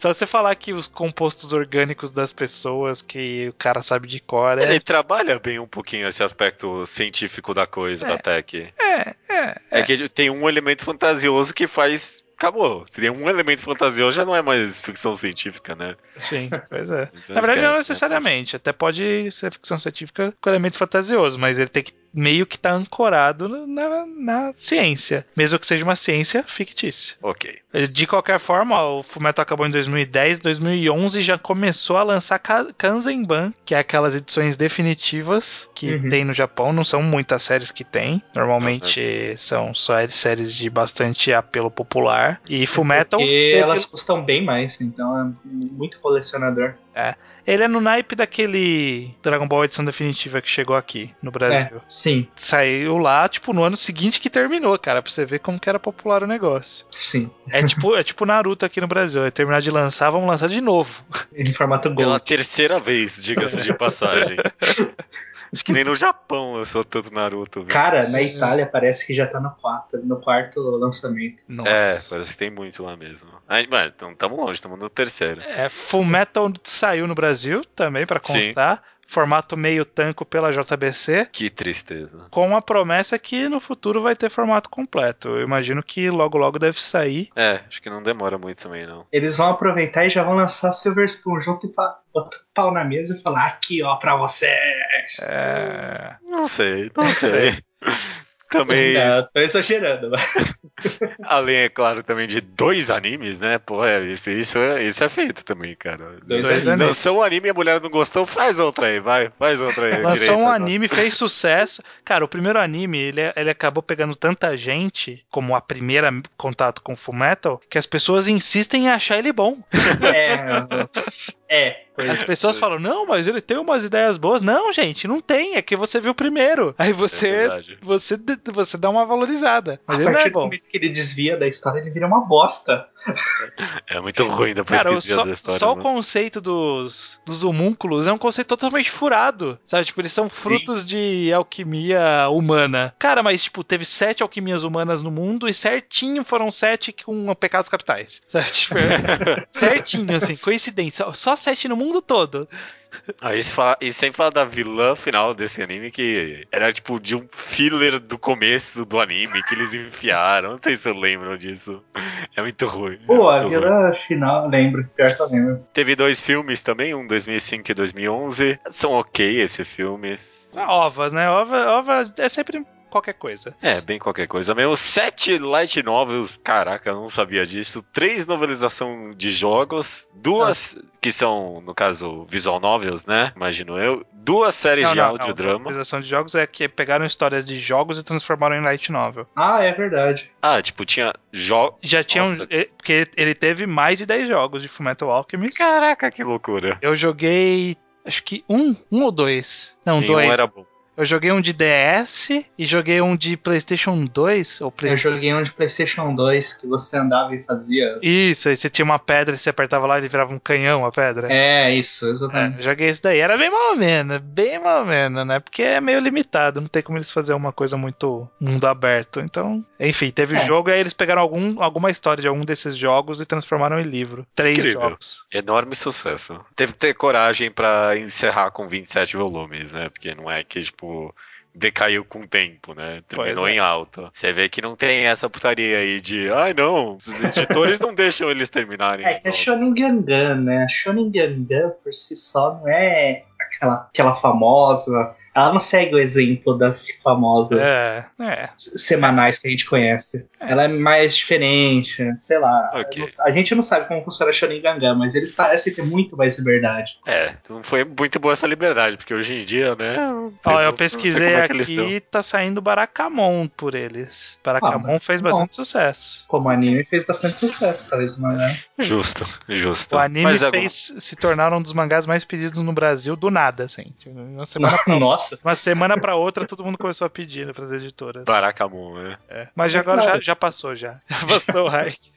Só você falar que os compostos orgânicos das pessoas que o cara sabe de cor é. Ele trabalha bem um pouquinho esse aspecto científico da coisa, É. da tech. É, é. É que tem um elemento fantasioso que faz. Acabou. Se tem um elemento fantasioso, já não é mais ficção científica, né? Sim, pois é. Então Na verdade, não né? necessariamente. Até pode ser ficção científica com elemento fantasioso, mas ele tem que meio que tá ancorado na, na ciência, mesmo que seja uma ciência fictícia. Ok. De qualquer forma, o Fullmetal acabou em 2010, 2011 já começou a lançar Ka- Kanzenban, que é aquelas edições definitivas que Uhum. tem no Japão. Não são muitas séries que tem, normalmente são só séries de bastante apelo popular. E Fullmetal Porque teve- elas custam bem mais, então é muito colecionador. Ele é no naipe daquele Dragon Ball edição definitiva que chegou aqui no Brasil. É, sim, Saiu lá, tipo, no ano seguinte que terminou, cara, pra você ver como que era popular o negócio. sim. É tipo, é tipo Naruto aqui no Brasil. É terminar de lançar, vamos lançar de novo. Em formato Pela Gold. terceira vez, diga-se de passagem. Acho que nem no Japão eu sou tanto Naruto, velho. Cara, na Itália parece que já tá no quarto, no quarto lançamento. Nossa. É, parece que tem muito lá mesmo. Aí, mas, então tamo longe, tamo no terceiro. É, Full Metal saiu no Brasil também, pra Sim. Formato meio tanco pela JBC. Que tristeza. Com a promessa que no futuro vai ter formato completo. Eu imagino que logo logo deve sair. É, acho que não demora muito também, não. Eles vão aproveitar e já vão lançar Silver Spoon junto e pa- botar o pau na mesa e falar aqui, ó, pra vocês. É... Não sei, não sei. Também, Não, tô exagerando. mas- além, é claro, também de dois animes, né? Pô, é, isso, isso, é, isso é feito também, cara. Dois animes. Lançou um anime e a mulher não gostou, faz outra aí, vai, faz outra aí. Lançou direito um agora. anime, fez sucesso. Cara, o primeiro anime, ele, ele acabou pegando tanta gente, como a primeira contato com Full Metal, que as pessoas insistem em achar ele bom. É, é. As é. pessoas falam, não, mas ele tem umas ideias boas. Não, gente, não tem. É que você viu primeiro. Aí É você, verdade. você, você dá uma valorizada. Mas A ele não partir é do momento que ele desvia da história, ele vira uma bosta. É muito ruim da Cara, o- pesquisa só, da história. só o mano. conceito dos, dos homúnculos é um conceito totalmente furado. Sabe? Tipo, eles são frutos de alquimia humana. Cara, mas, tipo, teve sete alquimias humanas no mundo e certinho foram sete com pecados capitais. Sabe? Tipo, é certinho, assim, coincidência. Só- Só sete no mundo todo. Aí se fala, e sem falar da vilã final desse anime, que era tipo de um filler do começo do anime que eles enfiaram. Não sei se eu lembro disso. É muito ruim. é Pô, a muito ruim. vila final, lembro. Pior que eu lembro. Teve dois filmes também, um 2005 e 2011. São ok esses filmes. Ovas, né? Ova, ova é sempre qualquer coisa. É, bem qualquer coisa mesmo. Sete light novels, caraca, eu não sabia disso. Três novelização de jogos. Duas, que são, no caso, visual novels, né? Imagino eu. Duas séries de audiodrama. Novelização de jogos é que pegaram histórias de jogos e transformaram em light novel. Ah, é verdade. Ah, tipo, tinha jogos. Já tinham. Nossa. eh, Porque ele teve mais de 10 jogos de Fullmetal Alchemist. Caraca, que loucura. Eu joguei. Acho que um, um ou dois. Não, Nenhum dois. era bom. Eu joguei um de DS e joguei um de PlayStation 2 ou Eu PlayStation. joguei um de PlayStation 2 que você andava e fazia. Isso, aí você tinha uma pedra e você apertava lá e ele virava um canhão a pedra. É, isso, É, exatamente. eu joguei esse daí. Era bem mal ou menos, bem mal ou menos, né? Porque é meio limitado, não tem como eles fazerem uma coisa muito mundo aberto. Então, enfim, teve o É. jogo e aí eles pegaram algum, alguma história de algum desses jogos e transformaram em livro. Três Incrível. jogos. Enorme sucesso. Teve que ter coragem pra encerrar com 27 volumes, né? Porque não é que, tipo, decaiu com o tempo, né? Terminou é. em alta. Você vê que não tem essa putaria aí de, ai não, os editores não deixam eles terminarem. É que a Então, Shonen Gangan, né? A Shonen Gangan por si só não é aquela, aquela famosa. Ela não segue o exemplo das famosas É, é. semanais que a gente conhece. Ela é mais diferente, sei lá. Ok. Eu não- A gente não sabe como funciona a Shonen Gangan, mas eles parecem ter muito mais liberdade. É, não foi muito boa essa liberdade, porque hoje em dia, né? não Ó, não- eu não sei pesquisei como é aqui, tá saindo Barakamon por eles. Barakamon Ah, fez bom. bastante sucesso. Como anime fez bastante sucesso, talvez uma. né? Justo, justo. O anime é fez se tornar um dos mangás mais pedidos no Brasil do nada, assim. Uma semana, Nossa. Uma semana pra outra, todo mundo começou a pedir né, pras editoras. Barakamon, né? É. Mas já agora já, já passou, já. Já passou o hype.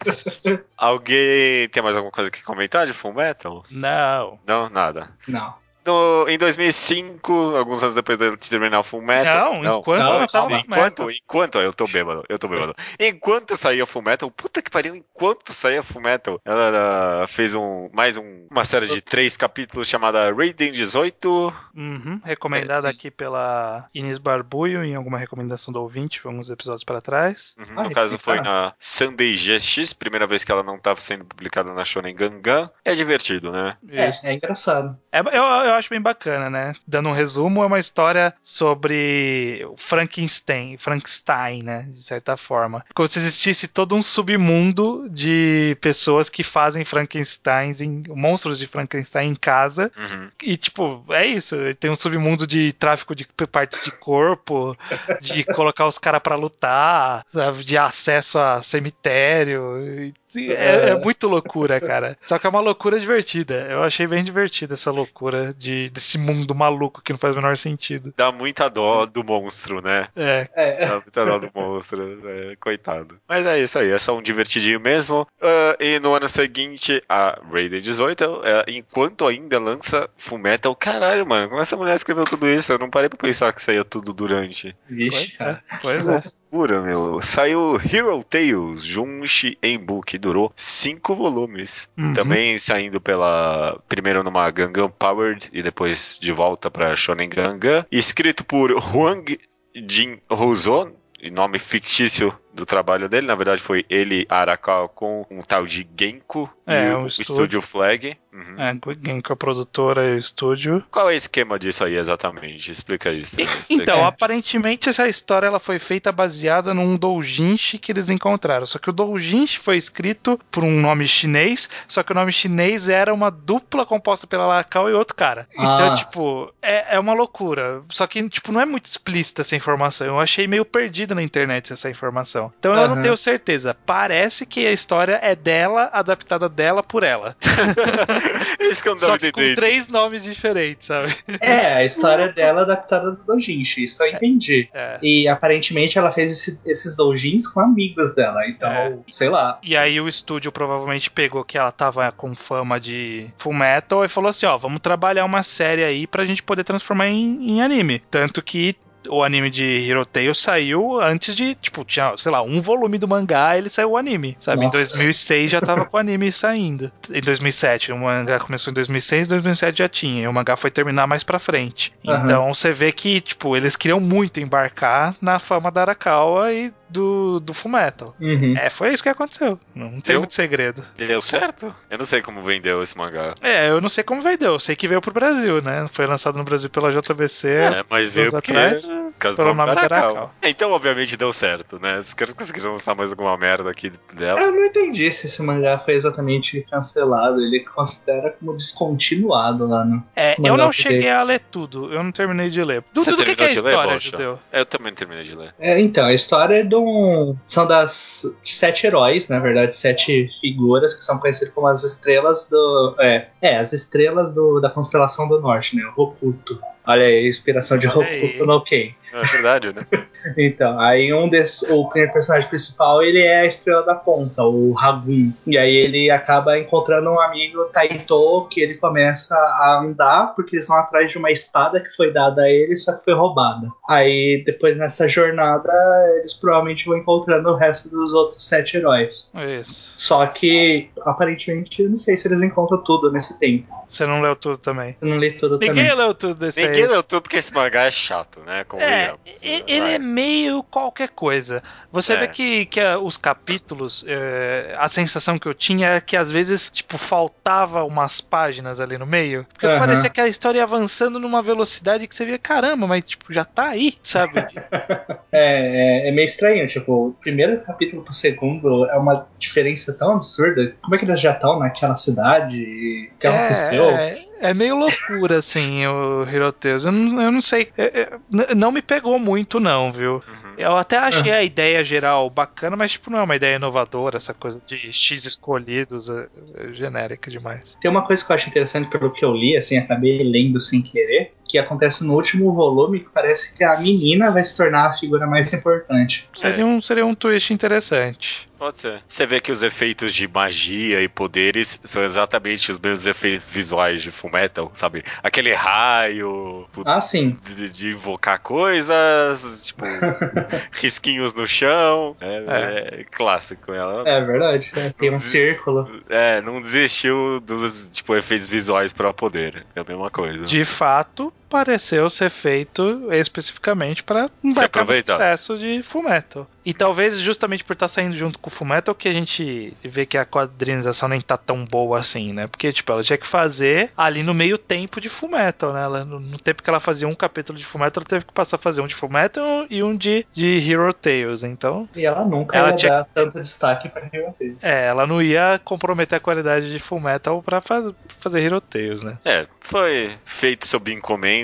Alguém tem mais alguma coisa que comentar de Full Metal? Não. Não, nada. Não. No, em 2005, alguns anos depois de terminar Full Metal. Não, enquanto não, lançava calma, o Fullmetal. Enquanto, enquanto, eu tô bêbado, eu tô bêbado. Enquanto saía Full Metal, puta que pariu, enquanto saía Full Metal, ela, ela fez um, mais um, uma série de três capítulos chamada Raiden 18. Uhum, recomendada É, aqui pela Inês Barbulho em alguma recomendação do ouvinte, alguns episódios pra trás. Uhum, Ah, no caso foi na Sunday GX, primeira vez que ela não tava sendo publicada na Shonen Gangan. É divertido, né? É, Isso. é engraçado. É, eu, eu acho bem bacana, né? Dando um resumo, é uma história sobre Frankenstein, Frankenstein, né? De certa forma. Como se existisse todo um submundo de pessoas que fazem Frankensteins, em, monstros de Frankenstein em casa. Uhum. E, tipo, é isso. Tem um submundo de tráfico de partes de corpo, de colocar os caras pra lutar, sabe? de acesso a cemitério. E, É, é muito loucura, cara. Só que é uma loucura divertida. Eu achei bem divertida essa loucura de, desse mundo maluco que não faz o menor sentido. Dá muita dó do monstro, né? É. É, Dá muita dó do monstro, é, coitado. Mas é isso aí, é só um divertidinho mesmo. Ah, e no ano seguinte, a Raiden 18, é, enquanto ainda lança Fullmetal, caralho, mano, como essa mulher escreveu tudo isso? Eu não parei pra pensar que saía tudo durante. Pois vixe, é. cara. Pois é. Pura, meu. Saiu Hero Tales, Junshi Enbu, que durou cinco volumes. Uhum. Também saindo pela. Primeiro numa Gangan Powered e depois de volta pra Shonen Gangan. Escrito por Huang Jin Houzon, nome fictício do trabalho dele. Na verdade, foi ele, Arakawa, com um tal de Genko É, e um o estúdio. Estúdio Flag. Uhum. É, Genko, a produtora e o estúdio. Qual é o esquema disso aí exatamente? Explica isso. Então, que- aparentemente essa história ela foi feita baseada num doujinshi que eles encontraram. Só que o doujinshi foi escrito por um nome chinês, só que o nome chinês era uma dupla composta pela Arakawa e outro cara. Então, Ah. tipo, é, é uma loucura. Só que, tipo, não é muito explícita essa informação. Eu achei meio perdida na internet essa informação. Então eu não tenho certeza. Parece que a história é dela, adaptada dela por ela. Isso que eu não Só que com três nomes diferentes, sabe? É, a história dela adaptada do Dojinshi, isso eu entendi. É. E aparentemente ela fez esse- esses doujins com amigos dela, então, É. sei lá. E aí o estúdio provavelmente pegou que ela tava com fama de full metal e falou assim, ó, vamos trabalhar uma série aí pra gente poder transformar em, em anime. Tanto que o anime de Hero Tales saiu antes de, tipo, tinha, sei lá, um volume do mangá, ele saiu o anime, sabe? Em Nossa. 2006 já tava com o anime saindo. Em 2007, o mangá começou em 2006, 2007 já tinha, e o mangá foi terminar mais pra frente. Aham. Então você vê que, tipo, eles queriam muito embarcar na fama da Arakawa e do, do Fullmetal. Uhum. É, foi isso que aconteceu. Não tem Deu? muito segredo. Deu certo? Eu não sei como vendeu esse mangá. É, eu não sei como vendeu. Eu sei que veio pro Brasil, né? Foi lançado no Brasil pela JBC. É, mas veio porque... atrás, por causa pelo do nome. Arakawa. É, Então, obviamente, deu certo, né? Os caras conseguiram lançar mais alguma merda aqui dela. Eu não entendi se esse mangá foi exatamente cancelado. Ele considera como descontinuado lá no. É, Mangá eu não cheguei a ler tudo. Eu não terminei de ler. Você Dudu, do que, que é a ler, história, Bocha? Judeu? Eu também terminei de ler. É, então, a história é de um. São das sete heróis, na verdade, sete figuras que são conhecidas como as estrelas do. É, é as estrelas do, da constelação do norte, né? O Hokuto. Olha aí, inspiração de. Hokuto no Ken. É verdade, né? Então, aí um desses, o primeiro personagem principal, ele é a estrela da ponta, o Ragun. E aí ele acaba encontrando um amigo, Taito, que ele começa a andar, porque eles vão atrás de uma espada que foi dada a ele, só que foi roubada. Aí, depois nessa jornada, eles provavelmente vão encontrando o resto dos outros sete heróis. Isso. Só que, aparentemente, eu não sei se eles encontram tudo nesse tempo. Você não leu tudo também. Eu não li tudo Ninguém também. leu tudo desse Ninguém aí. leu tudo porque esse mangá é chato, né? É, Né? ele Vai. é meio qualquer coisa. Você É. vê que, que ah, os capítulos, é, a sensação que eu tinha é que às vezes, tipo, faltava umas páginas ali no meio. Porque Aham. parecia que a história ia avançando numa velocidade que você via, caramba, mas tipo, já tá aí, sabe? É, é, é meio estranho, tipo, o primeiro capítulo pro segundo é uma diferença tão absurda. Como é que eles já estão naquela cidade? E O que aconteceu? É, é meio loucura, assim, o Hiroteus. Eu não, eu não sei. é- é, n- não me pegou muito, não, viu? Uhum. Eu até achei a ideia geral bacana, mas, tipo, não é uma ideia inovadora, essa coisa de X escolhidos, é, é genérica demais. Tem uma coisa que eu acho interessante pelo que eu li, assim, acabei lendo sem querer, que acontece no último volume, que parece que a menina vai se tornar a figura mais importante. Seria, um, seria um twist interessante. Pode ser. Você vê que os efeitos de magia e poderes são exatamente os mesmos efeitos visuais de Fullmetal, sabe? Aquele raio, Ah, sim. de, de invocar coisas, tipo, risquinhos no chão. É, é clássico. Ela É verdade. é, tem um círculo. é, não desistiu dos tipo, efeitos visuais para poder. É a mesma coisa. De fato, pareceu ser feito especificamente para no aproveitar. sucesso de Fullmetal. E talvez justamente por estar saindo junto com o Fullmetal que a gente vê que a quadrinização nem tá tão boa assim, né? Porque, tipo, ela tinha que fazer ali no meio tempo de Fullmetal, né? Ela, no, no tempo que ela fazia um capítulo de Fullmetal, ela teve que passar a fazer um de Fullmetal e um de, de Hero Tales. Então, E ela nunca Ela ia tinha- dar tanto destaque pra Hero Tales. é, ela não ia comprometer a qualidade de Fullmetal pra faz, fazer Hero Tales, né? É, foi feito sob encomenda,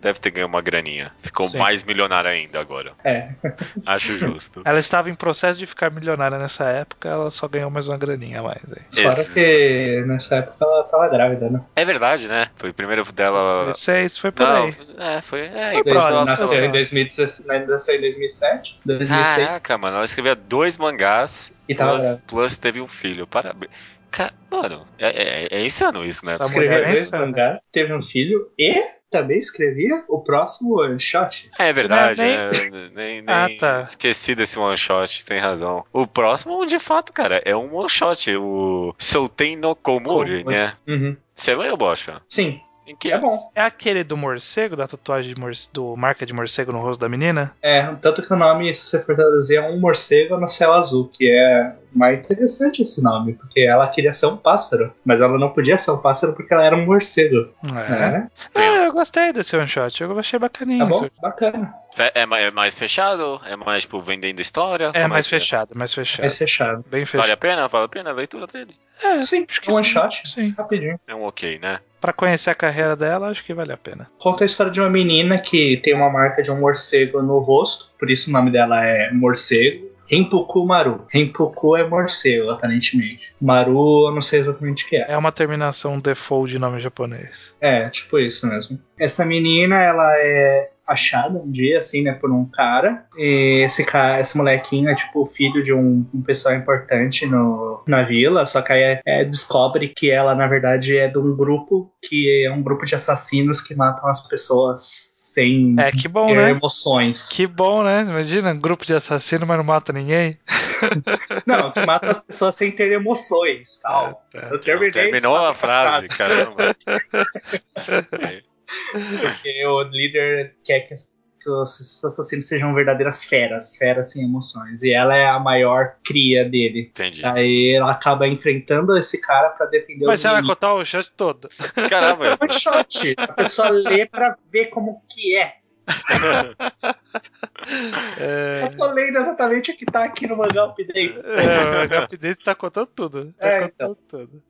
deve ter ganho uma graninha. Ficou Sim. mais milionária ainda agora. É. Acho justo. Ela estava em processo de ficar milionária nessa época, ela só ganhou mais uma graninha a mais. Aí. Fora Esse- que nessa época ela tava grávida, né? É verdade, né? Foi o primeiro dela. 2006, foi por Não, aí. é, foi. É, Foi próximo, ela nasceu em 2016, né, nasceu em 2007, 2006 Caraca, mano, ela escrevia dois mangás e plus, plus teve um filho. Parabéns. Mano, é, é, é insano isso, né? Escreveu mulher é dois insana. mangás, teve um filho e também escrevia o próximo one shot. É verdade, Não, nem- né? Nem, nem Ah, tá. esqueci desse one shot, tem razão. O próximo, de fato, cara, é um one shot, o Souten no Komori, Komori. né? Uhum. Você leu, Bocha? Sim, é bom. É aquele do morcego, da tatuagem do marca de morcego no rosto da menina? É, tanto que o nome, se você for traduzir, é um morcego no céu azul, que é mais interessante esse nome, porque ela queria ser um pássaro, mas ela não podia ser um pássaro porque ela era um morcego. É. né? Ah, eu gostei desse one shot, eu achei bacaninho. Tá bom? isso. Bacana. Fe- É, ma- é mais fechado? É mais, tipo, vendendo história? É Como mais que fechado, mais fechado. Vai ser chave. Bem Vale fechado. a pena? Vale a pena a leitura dele? É, Sim, acho que um one sim. shot. Sim. Rapidinho. É um ok, né? Pra conhecer a carreira dela, acho que vale a pena. Conta a história de uma menina que tem uma marca de um morcego no rosto, por isso o nome dela é Morcego. Renpuku Maru. Renpuku é morcego, aparentemente. Maru, eu não sei exatamente o que é. É uma terminação default de nome japonês. É, tipo isso mesmo. Essa menina, ela é achada um dia, assim, né, por um cara. E esse cara, esse molequinho é tipo o filho de um, um pessoal importante no, na vila. Só que aí é- é, descobre que ela, na verdade, é de um grupo que é um grupo de assassinos que matam as pessoas sem É, que bom, ter né? emoções. Que bom, né? Imagina, um grupo de assassino, mas não mata ninguém. Não, que mata as pessoas sem ter emoções, tal. É, Eu terminei de Terminou a frase, caramba. É. Porque o líder quer que, as- que os assassinos sejam verdadeiras feras, feras sem emoções. E ela é a maior cria dele. Entendi. Aí ela acaba enfrentando esse cara pra defender Mas os você vai meninos. contar o chat todo. Caramba, One shot. A pessoa lê pra ver como que é. É, Eu tô lendo exatamente o que tá aqui no mangá updates. é, o update tá contando tudo. Tá É, contando tudo.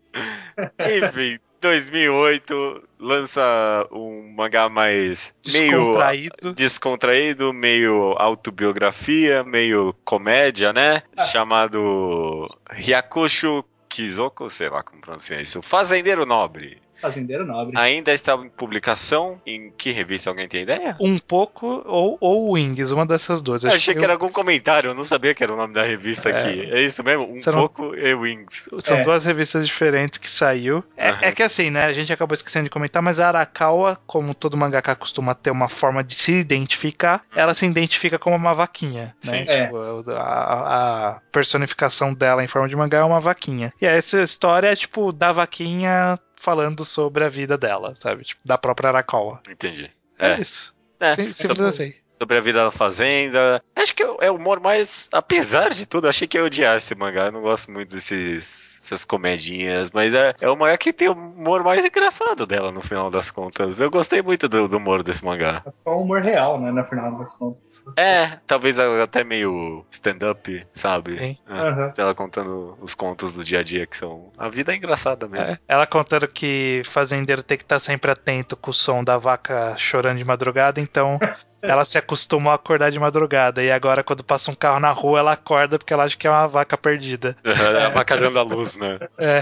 Enfim, 2008 lança um mangá mais meio Descontraído. descontraído, meio autobiografia, meio comédia, né? Ah. Chamado Hyakushu Kizoko, sei lá como pronunciar isso. Fazendeiro Nobre. Fazendeiro nobre. Ainda estava em publicação. Em que revista alguém tem ideia? Um pouco ou, ou Wings, uma dessas duas. Eu achei que eu- era algum comentário, eu não sabia que era o nome da revista É. aqui. É isso mesmo? Um não- pouco e Wings. São É. duas revistas diferentes que saiu. É, Aham. é que assim, né? A gente acabou esquecendo de comentar, mas a Arakawa, como todo mangaka costuma ter uma forma de se identificar, ela se identifica como uma vaquinha, né? Sim. É. Tipo, a, a personificação dela em forma de mangá é uma vaquinha. E essa história é tipo da vaquinha falando sobre a vida dela, sabe? Tipo, da própria Arakawa. Entendi. É, É, isso. é. Sim- Simples Sobre- assim. sobre a vida da fazenda. Acho que é o humor mais. Apesar de tudo, achei que eu ia odiar esse mangá. Eu não gosto muito desses. Essas comedinhas, mas é, é o mangá que tem o humor mais engraçado dela no final das contas. Eu gostei muito do, do humor desse mangá. É um humor real, né? No final das contas. É, talvez até meio stand-up, sabe? Sim. É, Aham. Ela contando os contos do dia a dia que são. A vida é engraçada mesmo. É, Ela contando que fazendeiro tem que estar sempre atento com o som da vaca chorando de madrugada, então ela se acostumou a acordar de madrugada. E agora, quando passa um carro na rua, ela acorda porque ela acha que é uma vaca perdida. A vaca dando a luz, né? É,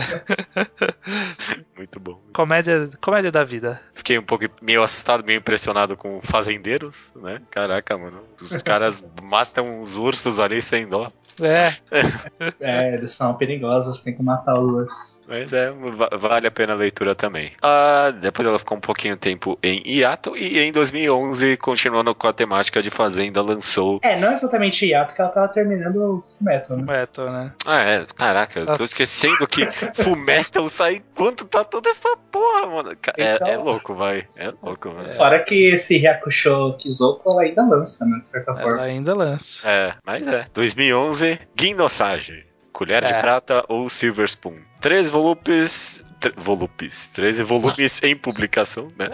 Muito bom. comédia, comédia da vida. Fiquei um pouco meio assustado, meio impressionado com fazendeiros, né? Caraca, mano. Os caras matam os ursos ali sem dó. É, É, eles são perigosos, tem que matar os ursos. Mas é, va- vale a pena a leitura também. Ah, depois ela ficou um pouquinho tempo em hiato e em 2011 continuou com a temática de Fazenda, lançou. É, não exatamente hiato, porque ela tava terminando o Metal, né? Metal, né? Ah, é. Caraca, eu tô esquecendo que Fullmetal sai enquanto tá toda essa porra, mano. Ca- É, Então- é louco, vai. É louco, mano. Fora que esse Hakusho Kizoko ela ainda lança, né? De certa Ela forma. ainda lança. É, mas é. 2011, Ginosage. Colher de É. Prata ou Silver Spoon. Três volumes. Volupes. 13 volumes em publicação, né?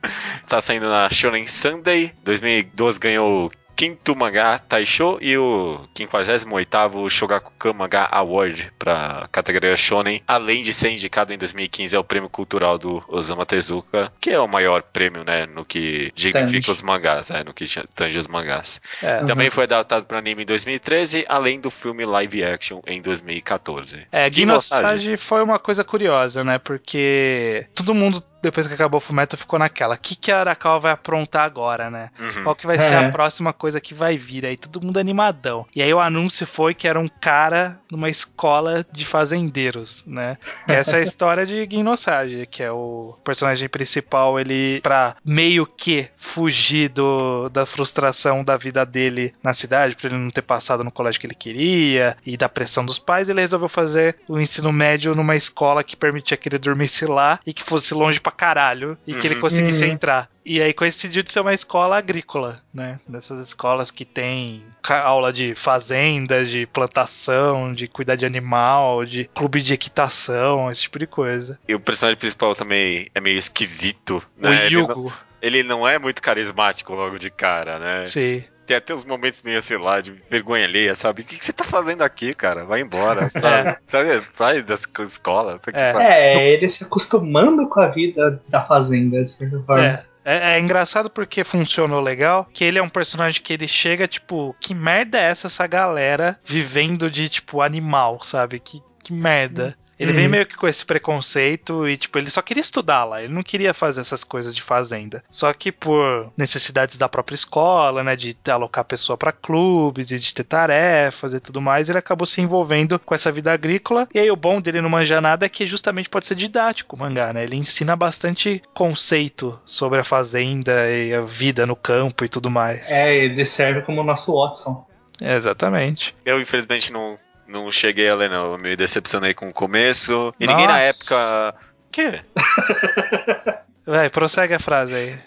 tá saindo na Shonen Sunday. 2012 ganhou quinto mangá Taisho e o 58º Shogakukan Mangá Award pra categoria Shonen, além de ser indicado em 2015 ao Prêmio Cultural do Osamu Tezuka, que é o maior prêmio, né, no que dignifica Tange. os mangás, é, no que tange os mangás. É. Também foi adaptado para anime em 2013, além do filme live action em 2014. É. Ginosage foi uma coisa curiosa, né? Porque todo mundo, depois que acabou o Fullmetal, ficou naquela. O que, que a Arakawa vai aprontar agora, né? Uhum. Qual que vai ser É. a próxima coisa que vai vir? Aí todo mundo animadão. E aí o anúncio foi que era um cara numa escola de fazendeiros, né? Essa é a história de Ginosage, que é o personagem principal, ele pra meio que fugir do, da frustração da vida dele na cidade, pra ele não ter passado no colégio que ele queria e da pressão dos pais, ele resolveu fazer o ensino médio numa escola que permitia que ele dormisse lá e que fosse longe pra caralho e que ele Uhum. conseguisse Uhum. entrar. E aí coincidiu de ser uma escola agrícola, né? Dessas escolas que tem aula de fazenda, de plantação, de cuidar de animal, de clube de equitação, esse tipo de coisa. E o personagem principal também é meio esquisito, o né? Ele não, Yugo, ele não é muito carismático logo de cara, né? sim. Tem até uns momentos meio, sei lá, de vergonha alheia, sabe? O que, que você tá fazendo aqui, cara? Vai embora, sabe? Sai, sai da esco- escola. Tá aqui É. pra- É, ele se acostumando com a vida da fazenda, de certa forma. É. É, é engraçado porque funcionou legal, que ele é um personagem que ele chega, tipo, que merda é essa, essa galera vivendo de, tipo, animal, sabe? Que, que merda. Ele Uhum. vem meio que com esse preconceito e, tipo, ele só queria estudar lá, ele não queria fazer essas coisas de fazenda. Só que por necessidades da própria escola, né, de alocar a pessoa pra clubes e de ter tarefas e tudo mais, ele acabou se envolvendo com essa vida agrícola. E aí o bom dele não manjar nada é que justamente pode ser didático o mangá, né? Ele ensina bastante conceito sobre a fazenda e a vida no campo e tudo mais. É, ele serve como o nosso Watson. Exatamente. Eu, infelizmente, não, não cheguei a ler, não. Eu me decepcionei com o começo. E ninguém na Nossa. época. Quê? Vai, prossegue a frase aí.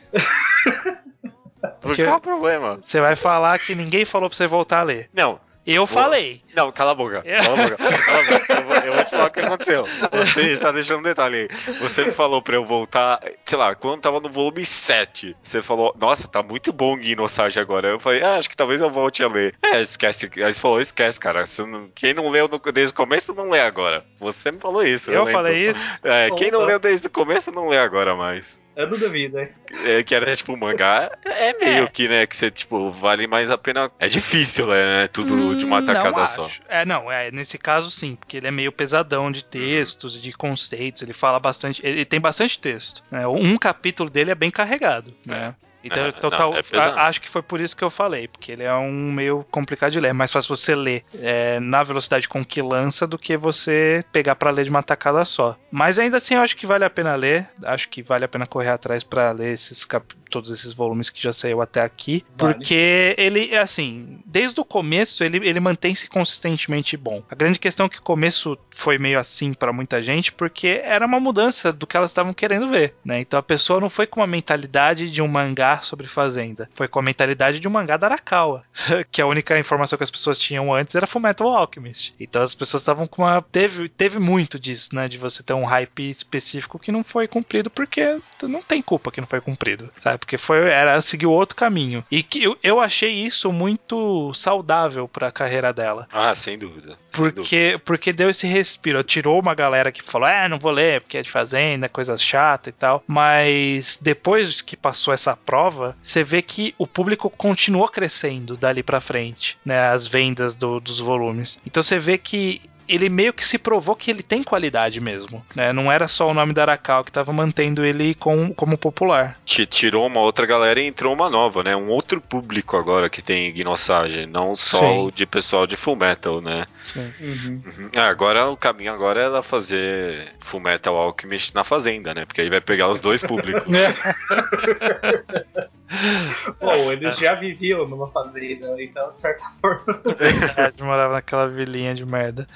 Por Que- qual o problema? Você vai falar que ninguém falou pra você voltar a ler. Não, Eu falei. não, cala a boca. Cala a boca. Cala a boca. Eu, vou, eu vou te falar o que aconteceu. Você está deixando um detalhe aí. Você me falou pra eu voltar, sei lá, quando tava no volume 7. Você falou, nossa, tá muito bom Guinosage agora. Eu falei, ah, acho que talvez eu volte a ler. É, esquece. Aí você falou, esquece, cara. Não- quem não leu no- desde o começo não lê agora. Você me falou isso. Eu lembro. falei isso. É, quem não leu desde o começo não lê agora mais. Eu não duvido, hein? É, que era tipo mangá, é meio É. que, né, que você, tipo, vale mais a pena. É difícil, né? Tudo de uma Hum, tacada só. É, não, é, nesse caso sim, porque ele é meio pesadão de textos, de conceitos, ele fala bastante, ele tem bastante texto. né? Um capítulo dele é bem carregado, né? Então, É, então não, tal- é acho que foi por isso que eu falei, porque ele é um meio complicado de ler. É mais fácil você ler é, na velocidade com que lança do que você pegar pra ler de uma tacada só. Mas ainda assim, eu acho que vale a pena ler. Acho que vale a pena correr atrás pra ler esses cap- todos esses volumes que já saiu até aqui. Vale. Porque ele, é assim, desde o começo, ele, ele mantém-se consistentemente bom. A grande questão é que o começo foi meio assim pra muita gente, porque era uma mudança do que elas estavam querendo ver, né? Então a pessoa não foi com uma mentalidade de um mangá sobre fazenda, foi com a mentalidade de um mangá da Arakawa, que a única informação que as pessoas tinham antes era Fullmetal Alchemist. Então as pessoas estavam com uma teve teve muito disso, né, de você ter um hype específico que não foi cumprido porque não tem culpa que não foi cumprido, sabe? Porque foi era seguir outro caminho. E que eu, eu achei isso muito saudável pra carreira dela. Ah, sem dúvida. sem dúvida. Porque, porque deu esse respiro. Tirou uma galera que falou: é, não vou ler porque é de fazenda, coisa chata e tal. Mas depois que passou essa prova, você vê que o público continuou crescendo dali pra frente, né? As vendas do- dos volumes. Então você vê que. Ele meio que se provou que ele tem qualidade mesmo, né? Não era só o nome da Arakawa que tava mantendo ele com, como popular. Ti- Tirou uma outra galera e entrou uma nova, né? Um outro público agora que tem Gnossage, não só Sim. o de pessoal de Full Metal, né? Sim. Uhum. Uhum. Ah, agora o caminho agora é ela fazer Full Metal Alchemist na fazenda, né? Porque aí vai pegar os dois públicos. Bom, eles já viviam numa fazenda, então, de certa forma. Verdade, morava naquela vilinha de merda.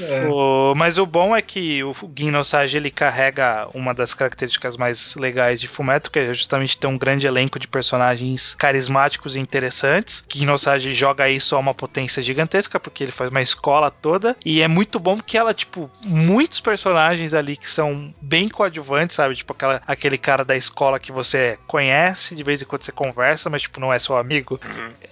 É. O- mas o bom é que o Ghinosage ele carrega uma das características mais legais de Fumeto, que é justamente ter um grande elenco de personagens carismáticos e interessantes. Ghinosage joga isso a uma potência gigantesca, porque ele faz uma escola toda. E é muito bom porque ela, tipo, muitos personagens ali que são bem coadjuvantes, sabe? Tipo, aquela, aquele cara da escola que você conhece, de vez em quando você conversa, mas, tipo, não é seu amigo.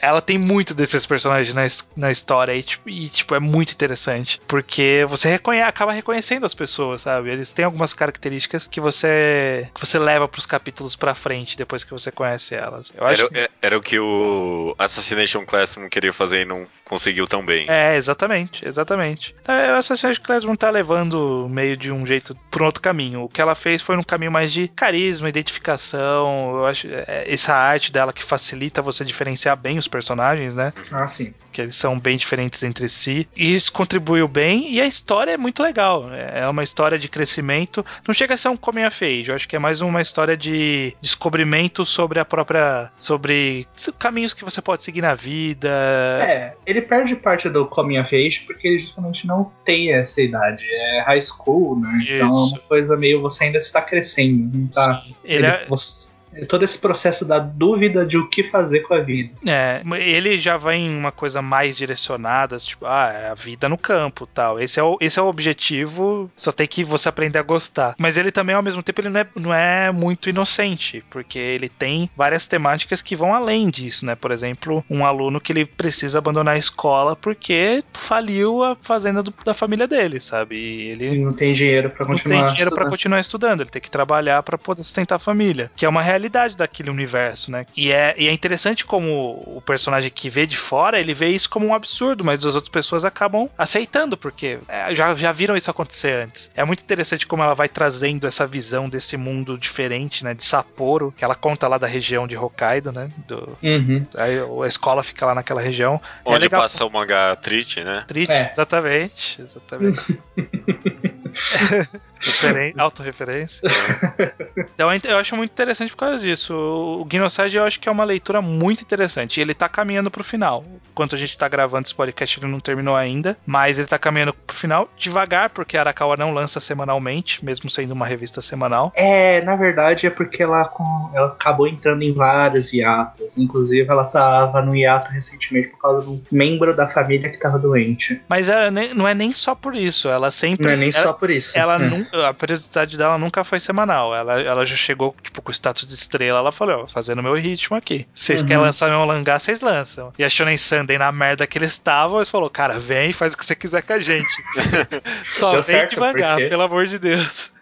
Ela tem muito desses personagens na, na história e tipo, e, tipo, é muito interessante. Porque você acaba reconhecendo as pessoas, sabe? Eles têm algumas características que você que você leva pros capítulos pra frente depois que você conhece elas. Eu acho Era, que... é- era o que o Assassination Classroom queria fazer e não conseguiu tão bem. É, exatamente, exatamente. O Assassin's Classroom tá levando meio de um jeito por um outro caminho. O que ela fez foi num caminho mais de carisma, identificação. Eu acho é, essa arte dela que facilita você diferenciar bem os personagens, né? Ah, sim. que eles são bem diferentes entre si. E isso contribuiu bem, e a história é muito legal. É uma história de crescimento. Não chega a ser um coming of age, eu acho que é mais uma história de descobrimento sobre a própria. sobre caminhos que você pode seguir na vida. É, ele perde parte do coming of age porque ele justamente não tem essa idade. É high school, né? Então é Isso. uma coisa meio. Você ainda está crescendo. Não tá. Sim. Ele é, você- é todo esse processo da dúvida de o que fazer com a vida. É, ele já vai em uma coisa mais direcionada, tipo, ah, é a vida no campo tal. Esse é, o, esse é o objetivo, só tem que você aprender a gostar. Mas ele também, ao mesmo tempo, ele não é, não é muito inocente, porque ele tem várias temáticas que vão além disso, né? Por exemplo, um aluno que ele precisa abandonar a escola porque faliu a fazenda do- da família dele, sabe? E ele E não tem dinheiro pra não continuar. tem dinheiro estudando. continuar estudando, ele tem que trabalhar pra poder sustentar a família, que é uma realidade daquele universo, né? E é, e é interessante como o personagem que vê de fora, ele vê isso como um absurdo, mas as outras pessoas acabam aceitando, porque é, já, já viram isso acontecer antes. É muito interessante como ela vai trazendo essa visão desse mundo diferente, né? De Sapporo, que ela conta lá da região de Hokkaido, né? Do, Uhum. aí a escola fica lá naquela região. é Onde legal- passa o mangá Trite, né? Treat, É. exatamente. Exatamente. Referen autorreferência. então é- eu acho muito interessante por causa disso. O Gnosage eu acho que é uma leitura muito interessante. E ele tá caminhando pro final. Enquanto a gente tá gravando esse podcast, ele não terminou ainda. Mas ele tá caminhando pro final devagar, porque a Arakawa não lança semanalmente, mesmo sendo uma revista semanal. É, na verdade é porque ela, com- ela acabou entrando em vários hiatos. Inclusive, ela tava no hiato recentemente por causa de um membro da família que tava doente. Mas nem- não é nem só por isso. Ela sempre. Não é nem ela- só por isso. Ela É. nun- a periodicidade dela nunca foi semanal. Ela, ela já chegou tipo com o status de estrela. Ela falou: ó, fazendo meu ritmo aqui. Vocês Uhum. querem lançar meu mangá, vocês lançam. E a Shonen Sunday na merda que eles estavam, eles falou: cara, vem, faz o que você quiser com a gente. Só Deu vem certo, devagar, porque- pelo amor de Deus.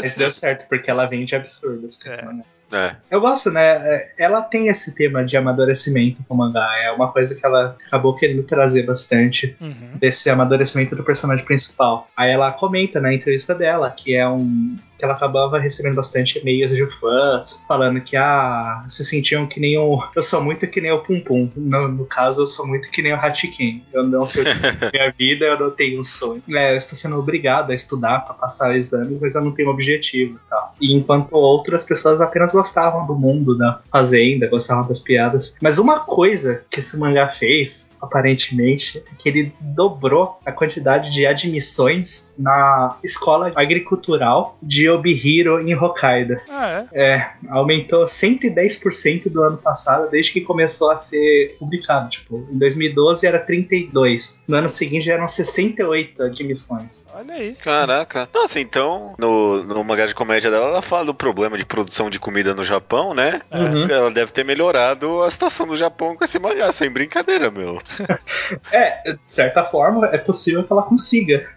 Mas deu certo, porque ela vende absurdos com esse É. mangá. É. Eu gosto, né? É, Ela tem esse tema de amadurecimento com o mangá. É uma coisa que ela acabou querendo trazer bastante. Uhum. Desse amadurecimento do personagem principal. Aí ela comenta na entrevista dela que é um. Que ela acabava recebendo bastante e-mails de fãs falando que ah, se sentiam que nem o. Eu sou muito que nem o Pum Pum. No, no caso, eu sou muito que nem o Hatiken. Eu não sei o que é minha vida, eu não tenho um sonho. É, eu estou sendo obrigado a estudar para passar o exame, mas eu não tenho um objetivo e tal. E enquanto outras pessoas apenas gostavam do mundo da fazenda, gostavam das piadas. Mas uma coisa que esse mangá fez, aparentemente, é que ele dobrou a quantidade de admissões na escola agricultural de Obihiro em Hokkaido. Ah, é. É, aumentou 110% do ano passado, desde que começou a ser publicado. Tipo, em 2012 era 32. No ano seguinte já eram 68 admissões. Olha aí. Caraca. Nossa, então, no, no mangá de comédia dela, ela fala do problema de produção de comida no Japão, né? Uhum. Ela deve ter melhorado a situação do Japão com esse mangá, sem brincadeira, meu. É, de certa forma, é possível que ela consiga.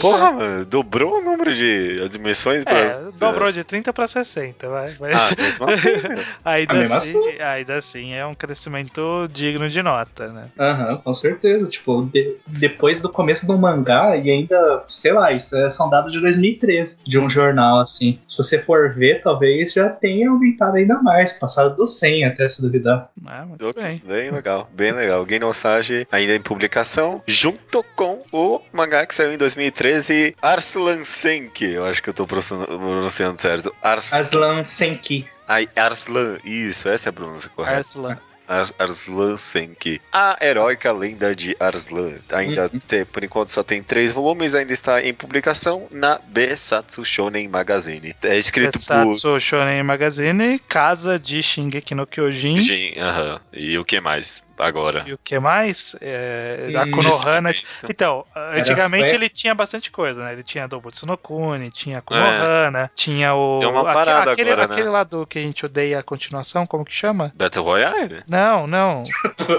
Porra, mano, dobrou o número de admissões pra. É, dobrou de 30 pra 60, vai. Mas Ah, mesmo assim, ainda, Ah, mesmo assim, ainda assim é um crescimento digno de nota, né? Aham, com certeza. Tipo, de- depois do começo do mangá, e ainda, sei lá, isso é, são dados de 2013, de um jornal, assim. Se você for ver, talvez já tenha aumentado ainda mais, passado do 100 até se duvidar. É, muito Ok, bem. Bem legal, bem legal. Genosage ainda em publicação, junto com o mangá que saiu em 2013, Arslan Senki. Eu acho que eu tô pronunciando certo. Ars... Aslan Senki. Ai, Arslan, isso, essa é a pronúncia correta. Arslan. Ars- Arslan Senki. A heróica lenda de Arslan. Ainda Uhum. tem- por enquanto só tem três volumes, ainda está em publicação na Besatsu Shonen Magazine. É escrito Satsu Shonen Magazine, casa de Shingeki no por Kyojin. Jin. aham. E o que mais agora? E o que mais? É, a Konohana. Então, antigamente ele tinha bastante coisa, né? Ele tinha Dobutsu no Kune, tinha a Konohana, tinha o. Tem uma parada aquele, agora, né? aquele lá do que a gente odeia a continuação, como que chama? Battle Royale? Não, não.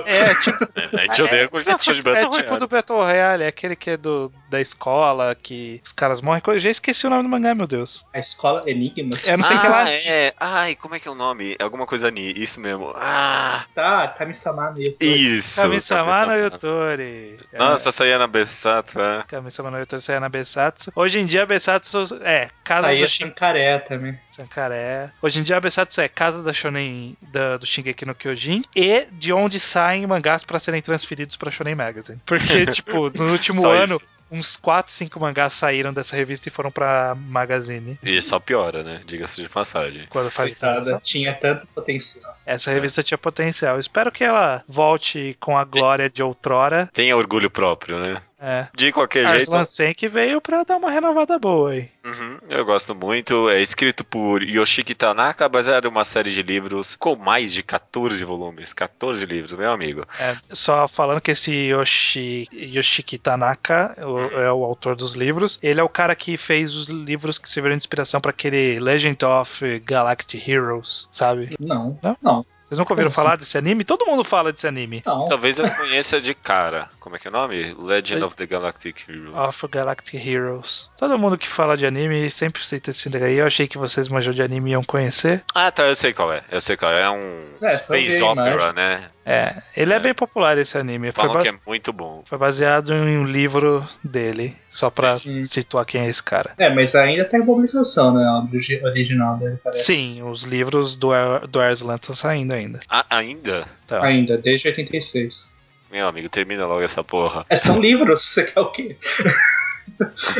É tipo. A gente odeia a é, continuação de tipo, é Battle tipo Royale. do Battle Royale, é aquele que é do, da escola, que os caras morrem. Eu já esqueci o nome do mangá, meu Deus. A escola Enigma. Eu não sei o ah, que lá. é. Ai, como é que é o nome? É Alguma coisa Ni, isso mesmo. Ah, Tá, Kami-sama meio. Isso. Kami-sama no. É. Nossa, é na Besatsu, é. Kami-sama no Yotori saiu na Besatsu. Hoje em dia a Besatsu é casa Saía do Shin- Shankaré também. Sankaré. Hoje em dia a Besatsu é casa da Shonen da, do Shingeki no Kyojin e de onde saem mangás pra serem transferidos pra Shonen Magazine. Porque, tipo, no último ano, isso. Uns 4, 5 mangás saíram dessa revista e foram pra Magazine. E só piora, né? Diga-se de passagem. Quando faz Coitada, tinha tanto potencial. Essa revista tinha potencial. Espero que ela volte com a glória de outrora. Tenha orgulho próprio, né? É. De qualquer jeito. Arslan Senki veio pra dar uma renovada boa aí. Uhum, eu gosto muito. É escrito por Yoshiki Tanaka, baseado em uma série de livros com mais de 14 volumes. 14 livros, meu amigo. É, só falando que esse Yoshi, Yoshiki Tanaka o- é o autor dos livros. Ele é o cara que fez os livros que serviram de inspiração pra aquele Legend of Galactic Heroes, sabe? Não. Não? Não. Vocês nunca ouviram Como falar desse anime? Todo mundo fala desse anime. Não. Talvez eu conheça de cara. Como é que é o nome? Legend of the Galactic Heroes. Of Galactic Heroes. Todo mundo que fala de anime sempre cita esse daí. Eu achei que vocês manjam de anime e iam conhecer. Ah, tá, eu sei qual é. Eu sei qual é. É um É, Space a Opera, né? É, ele é, É. bem popular esse anime. Foi, Falam ba- que é muito bom. foi baseado em um livro dele. Só pra situar quem é esse cara. É, mas ainda tem publicação, né? A original dele, parece. Sim, os livros do, Ar- do Arslan estão saindo ainda. Ah, ainda? Então, Ainda, desde 86. Meu amigo, termina logo essa porra. É, são livros, você quer o quê?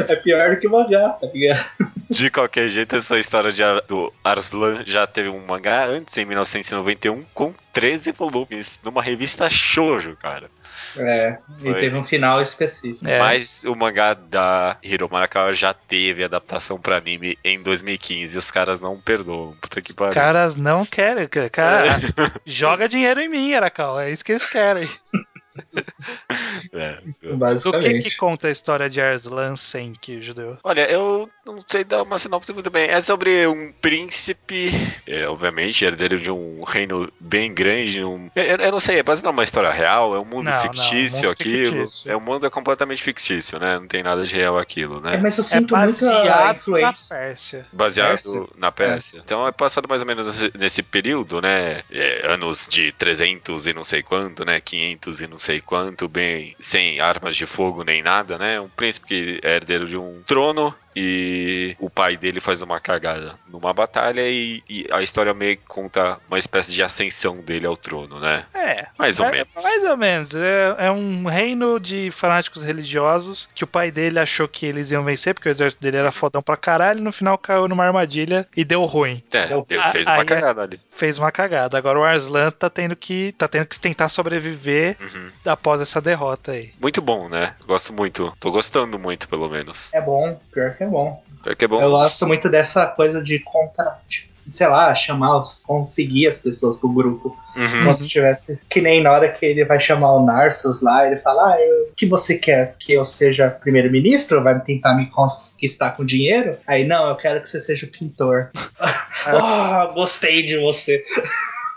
é pior do que mangá, tá ligado? De qualquer jeito, essa história de Ar- do Arslan já teve um mangá antes, em 1991, com 13 volumes, numa revista shoujo, cara. É, e teve um final específico. é, Mas o mangá da Hiro Marakawa já teve adaptação pra anime em 2015 e os caras não perdoam. Puta que os pariu. caras não querem. Cara, joga dinheiro em mim, Aracal. É isso que eles querem. É. Do que, que conta a história de Arslan Senki, judeu? Olha, eu não sei dar uma sinopse muito bem. É sobre um príncipe, é, obviamente, herdeiro de um reino bem grande. Um... Eu, eu não sei, é baseado numa história real? É um mundo Não, não, fictício mundo aquilo? fictício. É um mundo completamente fictício, né? Não tem nada de real aquilo, É, né? mas eu É sinto muita baseado na. Pérsia. Baseado Pérsia? na Pérsia. Então é passado mais ou menos nesse, nesse período, né? É, anos de 300 e não sei quanto, né? 500 e não sei quanto, bem sem armas de fogo nem nada, né? Um príncipe que é herdeiro de um trono e o pai dele faz uma cagada numa batalha e, e a história meio que conta uma espécie de ascensão dele ao trono, né? É. Mais ou é- menos. Mais ou menos. É, é um reino de fanáticos religiosos que o pai dele achou que eles iam vencer, porque o exército dele era fodão pra caralho, e no final caiu numa armadilha e deu ruim. É, Eu- ele Ah, fez aí uma é- cagada ali. Fez uma cagada. Agora o Arslan tá tendo que. tá tendo que tentar sobreviver Uhum. após essa derrota aí. Muito bom, né? Gosto muito. Tô gostando muito, pelo menos. É bom, pior que é bom. Porque é bom. Eu gosto muito dessa coisa de contra, tipo, sei lá, chamar os, conseguir as pessoas pro grupo. Uhum. Como se tivesse. Que nem na hora que ele vai chamar o Narsus lá, ele fala: Ah, eu- o que você quer? Que eu seja primeiro-ministro? Vai tentar me conquistar com dinheiro? Aí, não, eu quero que você seja o pintor. oh, gostei de você.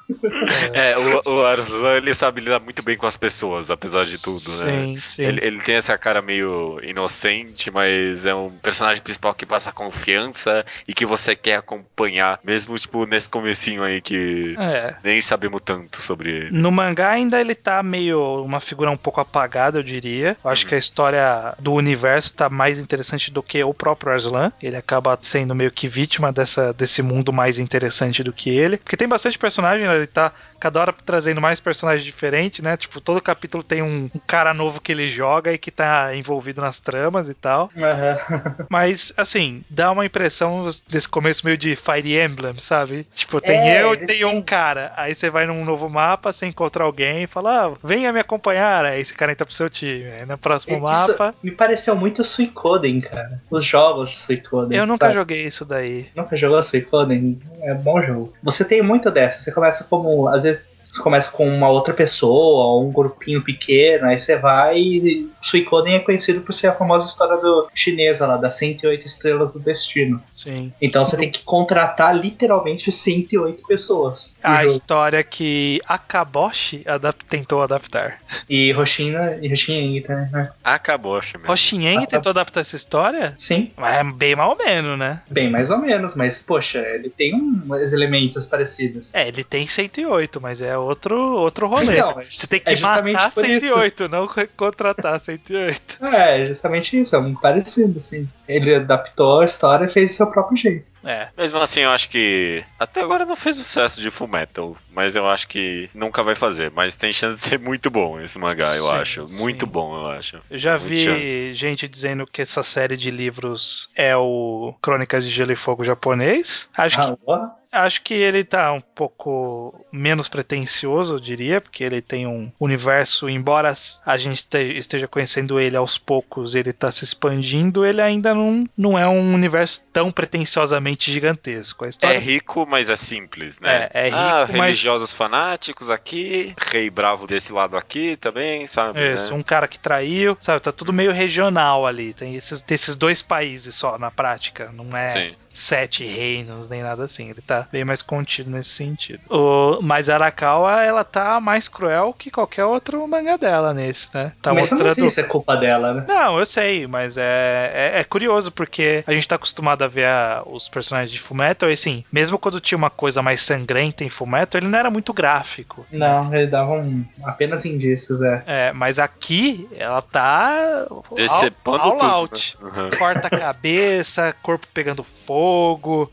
É, o, o Arslan, ele sabe lidar muito bem com as pessoas, apesar de tudo, né? Sim, sim. Ele, ele tem essa cara meio inocente, mas é um personagem principal que passa confiança e que você quer acompanhar, mesmo, tipo, nesse comecinho aí que É. nem sabemos tanto sobre ele. No mangá ainda ele tá meio uma figura um pouco apagada, eu diria. Eu acho que a história do universo tá mais interessante do que o próprio Arslan. Ele acaba sendo meio que vítima dessa, desse mundo mais interessante do que ele. Porque tem bastante personagem ele tá cada hora trazendo mais personagens diferentes, né? Tipo, todo capítulo tem um, um cara novo que ele joga e que tá envolvido nas tramas e tal. Aham. Mas, assim, dá uma impressão desse começo meio de Fire Emblem, sabe? Tipo, tem É, eu e tem um cara. Aí você vai num novo mapa, você encontra alguém e fala, ah, venha me acompanhar. Aí esse cara entra pro seu time. Aí no próximo Isso mapa. me pareceu muito Suicoden, cara. Os jogos de Suicoden. Eu nunca sabe? joguei isso daí. Nunca jogou Suicoden? É bom jogo. Você tem muito dessa. Você começa como. Às vezes você começa com uma outra pessoa, ou um grupinho pequeno, aí você vai e Suicoden é conhecido por ser a famosa história do chinesa lá, das 108 estrelas do destino. Sim. Então você tem que contratar literalmente 108 pessoas. A jogo. história que Akaboshi adap- tentou adaptar. E Roshina e Roshineng também, né? Acabou, acho mesmo. Hoshieng Ah, tentou adaptar essa história? Sim, Mas é bem mal ou menos, né? bem mais ou menos, mas poxa, ele tem uns elementos parecidos. É, ele tem 108, mas é outro, outro rolê. Então, Você tem é que justamente matar por isso. 108, não contratar 108. É, justamente isso, é muito parecido, assim. Ele adaptou a história e fez do seu próprio jeito. É. Mesmo assim, eu acho que até agora não fez sucesso de Fullmetal, mas eu acho que nunca vai fazer. Mas tem chance de ser muito bom esse mangá, eu Sim, acho. Muito sim. bom, eu acho. Eu já Muita vi chance. gente dizendo que essa série de livros é o Crônicas de Gelo e Fogo japonês. Acho que Ah, ó. Acho que ele tá um pouco menos pretensioso, eu diria, porque ele tem um universo, embora a gente este- esteja conhecendo ele aos poucos, ele tá se expandindo, ele ainda não, não é um universo tão pretensiosamente gigantesco. A É história rico, mas é simples, né? É, é rico, ah, mas- religiosos fanáticos aqui, rei bravo desse lado aqui também, sabe? é isso, né? um cara que traiu, sabe? Tá tudo meio regional ali. Tem esses, tem esses dois países só na prática, não é Sim. Sete reinos nem nada assim. Ele tá bem mais contido nesse sentido. O, mas a Arakawa, ela tá mais cruel que qualquer outro mangá dela nesse, né? Tá mas eu não mostrando. sei se é culpa dela, né? Não, eu sei, mas é, é, é curioso porque a gente tá acostumado a ver a- os personagens de Fullmetal e assim, mesmo quando tinha uma coisa mais sangrenta em Fullmetal, ele não era muito gráfico. Não, ele dava um, apenas indícios, é. É, mas aqui ela tá Decepando all, all tudo. out. né? Uhum. Corta a cabeça, corpo pegando fogo,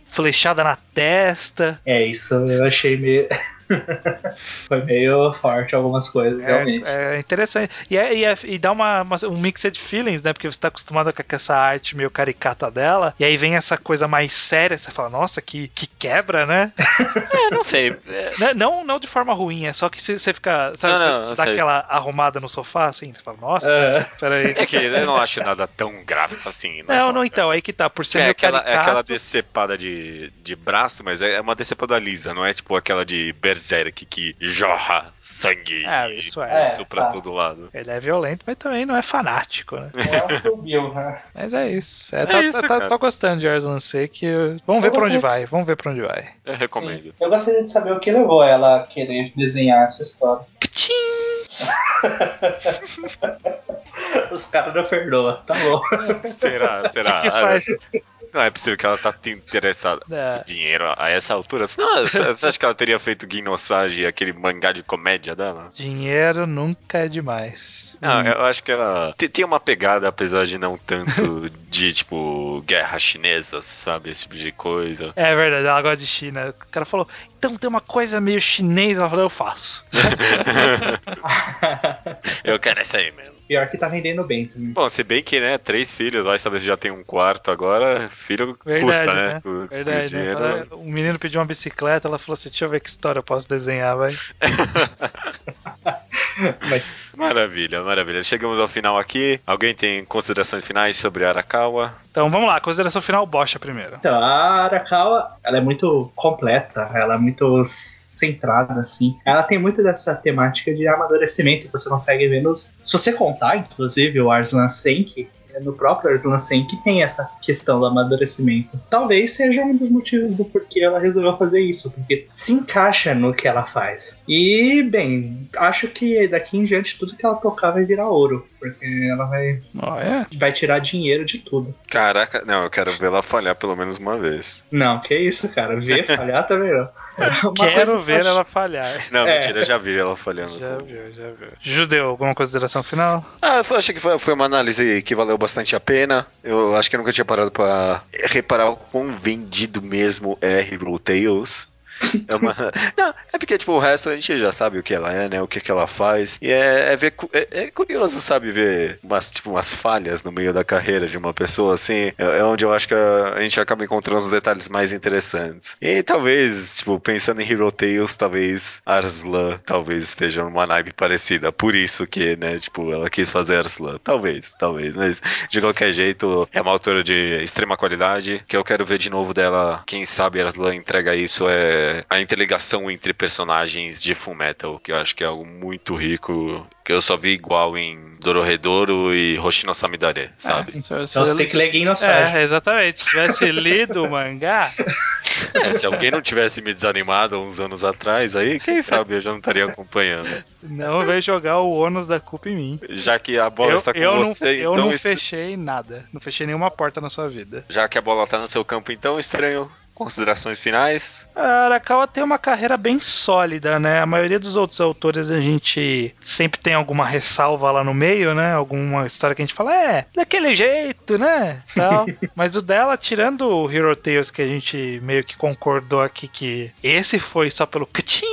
flechada na testa. É, isso eu achei meio. Foi meio forte algumas coisas, realmente. É, é interessante. E, é- e é- e dá uma, uma- um mixed feelings, né? Porque você tá acostumado com essa arte meio caricata dela. E aí vem essa coisa mais séria. Você fala, nossa, que, que quebra, né? É, não sei. É, Não- não, de forma ruim, é só que você você fica. Sabe, Não, não, você, você dá sei. aquela arrumada no sofá, assim. Você fala, nossa, É. peraí. é que eu não acho nada tão gráfico assim. Não, só- não, então, aí que tá. Por ser É meio aquela, é caricato, aquela decepada de, de braço, mas é uma decepada lisa, não é tipo aquela de Berserk que jorra sangue É, isso é. isso pra tá. todo lado. Ele é violento, mas também não é fanático, né? É o que né? Mas é isso. É, É tá- isso, tá- cara. tô gostando de Arslan Sake. Vamos ver Eu pra onde gostei vai. Vamos ver pra onde vai. Eu recomendo. Sim. Eu gostaria de saber o que levou ela a querer desenhar essa história. Tchim! Os caras não perdoam, tá bom. Será? Será? que faz? Não é possível que ela tá te interessada É. em dinheiro a essa altura. Não, você acha que ela teria feito Guinosage, aquele mangá de comédia dela? Dinheiro nunca é demais. Não, eu acho que ela te- tem uma pegada, apesar de não tanto de, tipo, guerra chinesa, sabe? Esse tipo de coisa. É verdade, ela gosta de China. O cara falou, então tem uma coisa meio chinesa. Ela falou, eu faço. Eu quero essa aí mesmo. Pior que tá vendendo bem também. Bom, se bem que, né, três filhos, vai saber se já tem um quarto agora, filho Verdade, custa, né? né? O- o Verdade, né? dinheiro- O menino pediu uma bicicleta, ela falou assim, deixa eu ver que história eu posso desenhar, vai. Mas Maravilha, maravilha. Chegamos ao final aqui. Alguém tem considerações finais sobre Arakawa? Então vamos lá, consideração final, bocha primeiro. Então, a Arakawa, ela é muito completa, ela é muito centrada, assim. Ela tem muito dessa temática de amadurecimento que você consegue ver nos... Se você inclusive, o Arslan Senki, no próprio Arslan Senki tem essa questão do amadurecimento. Talvez seja um dos motivos do porquê ela resolveu fazer isso, porque se encaixa no que ela faz. E, bem, acho que daqui em diante tudo que ela tocar vai virar ouro, porque ela vai, Olha, vai tirar dinheiro de tudo. Caraca, não, eu quero ver ela falhar pelo menos uma vez. Não, que isso, cara. Ver falhar também não. Quero que ver acho- ela falhar. Não, É. mentira, eu já vi ela falhando. Já viu, já viu. Judeu, alguma consideração final? Ah, eu achei que foi, foi uma análise que valeu bastante a pena. Eu acho que eu nunca tinha parado pra reparar o quão vendido mesmo é Hero Tales. É uma... Não, é porque, tipo, o resto a gente já sabe o que ela é, né? O que, que ela faz. E é, é ver. É, é curioso, sabe, ver umas, tipo, umas falhas no meio da carreira de uma pessoa, assim. É, é onde eu acho que a, a gente acaba encontrando os detalhes mais interessantes. E talvez, tipo, pensando em Hero Tales, talvez Arslan talvez esteja numa naipe parecida. Por isso que, né, tipo, ela quis fazer Arslan. Talvez, talvez. Mas de qualquer jeito, é uma autora de extrema qualidade. Que eu quero ver de novo dela. Quem sabe Arslan entrega isso é a interligação entre personagens de Fullmetal, que eu acho que é algo muito rico. Que eu só vi igual em Dororedoro e Hoshino Samidare, sabe? Então Então você tem que ler. É, exatamente. Se tivesse lido o mangá, É, se alguém não tivesse me desanimado há uns anos atrás, aí quem sabe eu já não estaria acompanhando. não veio jogar o ônus da culpa em mim. Já que a bola Eu, está com eu não, você, eu então. não estra- fechei nada. Não fechei nenhuma porta na sua vida. Já que a bola tá no seu campo, então, estranho. Considerações finais? A Arakawa tem uma carreira bem sólida, né? A maioria dos outros autores a gente sempre tem alguma ressalva lá no meio, né? Alguma história que a gente fala, é, daquele jeito, né? Tal. Mas o dela, tirando o Hero Tales, que a gente meio que concordou aqui que esse foi só pelo cachim.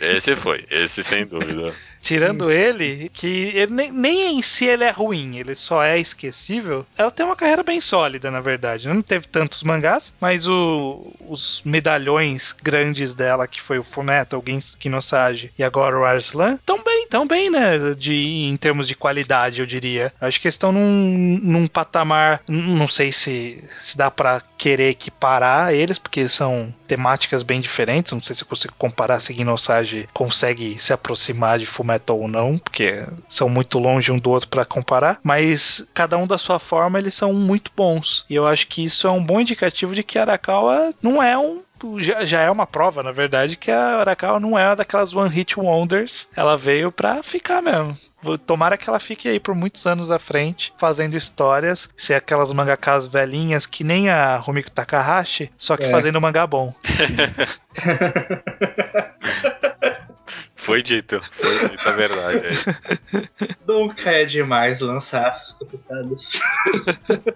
Esse foi, esse sem dúvida. Tirando Isso. ele, que ele nem, nem em si ele é ruim, ele só é esquecível. Ela tem uma carreira bem sólida, na verdade. Não teve tantos mangás, mas o- os medalhões grandes dela, que foi o Fullmetal, o Gens- Kinosage e agora o Arslan, tão bem, tão bem, né? De, em termos de qualidade, eu diria. Acho que eles estão num, num patamar. Não sei se, se dá pra querer equiparar eles, porque são temáticas bem diferentes. Não sei se eu consigo comparar se Kinosage consegue se aproximar de Fullmetal ou não, porque são muito longe um do outro pra comparar. Mas cada um da sua forma, eles são muito bons. E eu acho que isso é um bom indicativo de que Arakawa não é um já, já é uma prova, na verdade, que a Arakawa não é uma daquelas One Hit Wonders. Ela veio pra ficar mesmo. Tomara que ela fique aí por muitos anos à frente, fazendo histórias, ser aquelas mangakas velhinhas que nem a Rumiko Takahashi, só que É. fazendo mangá bom. Foi dito, foi dito a verdade. aí. Nunca é demais lançar essas copitadas.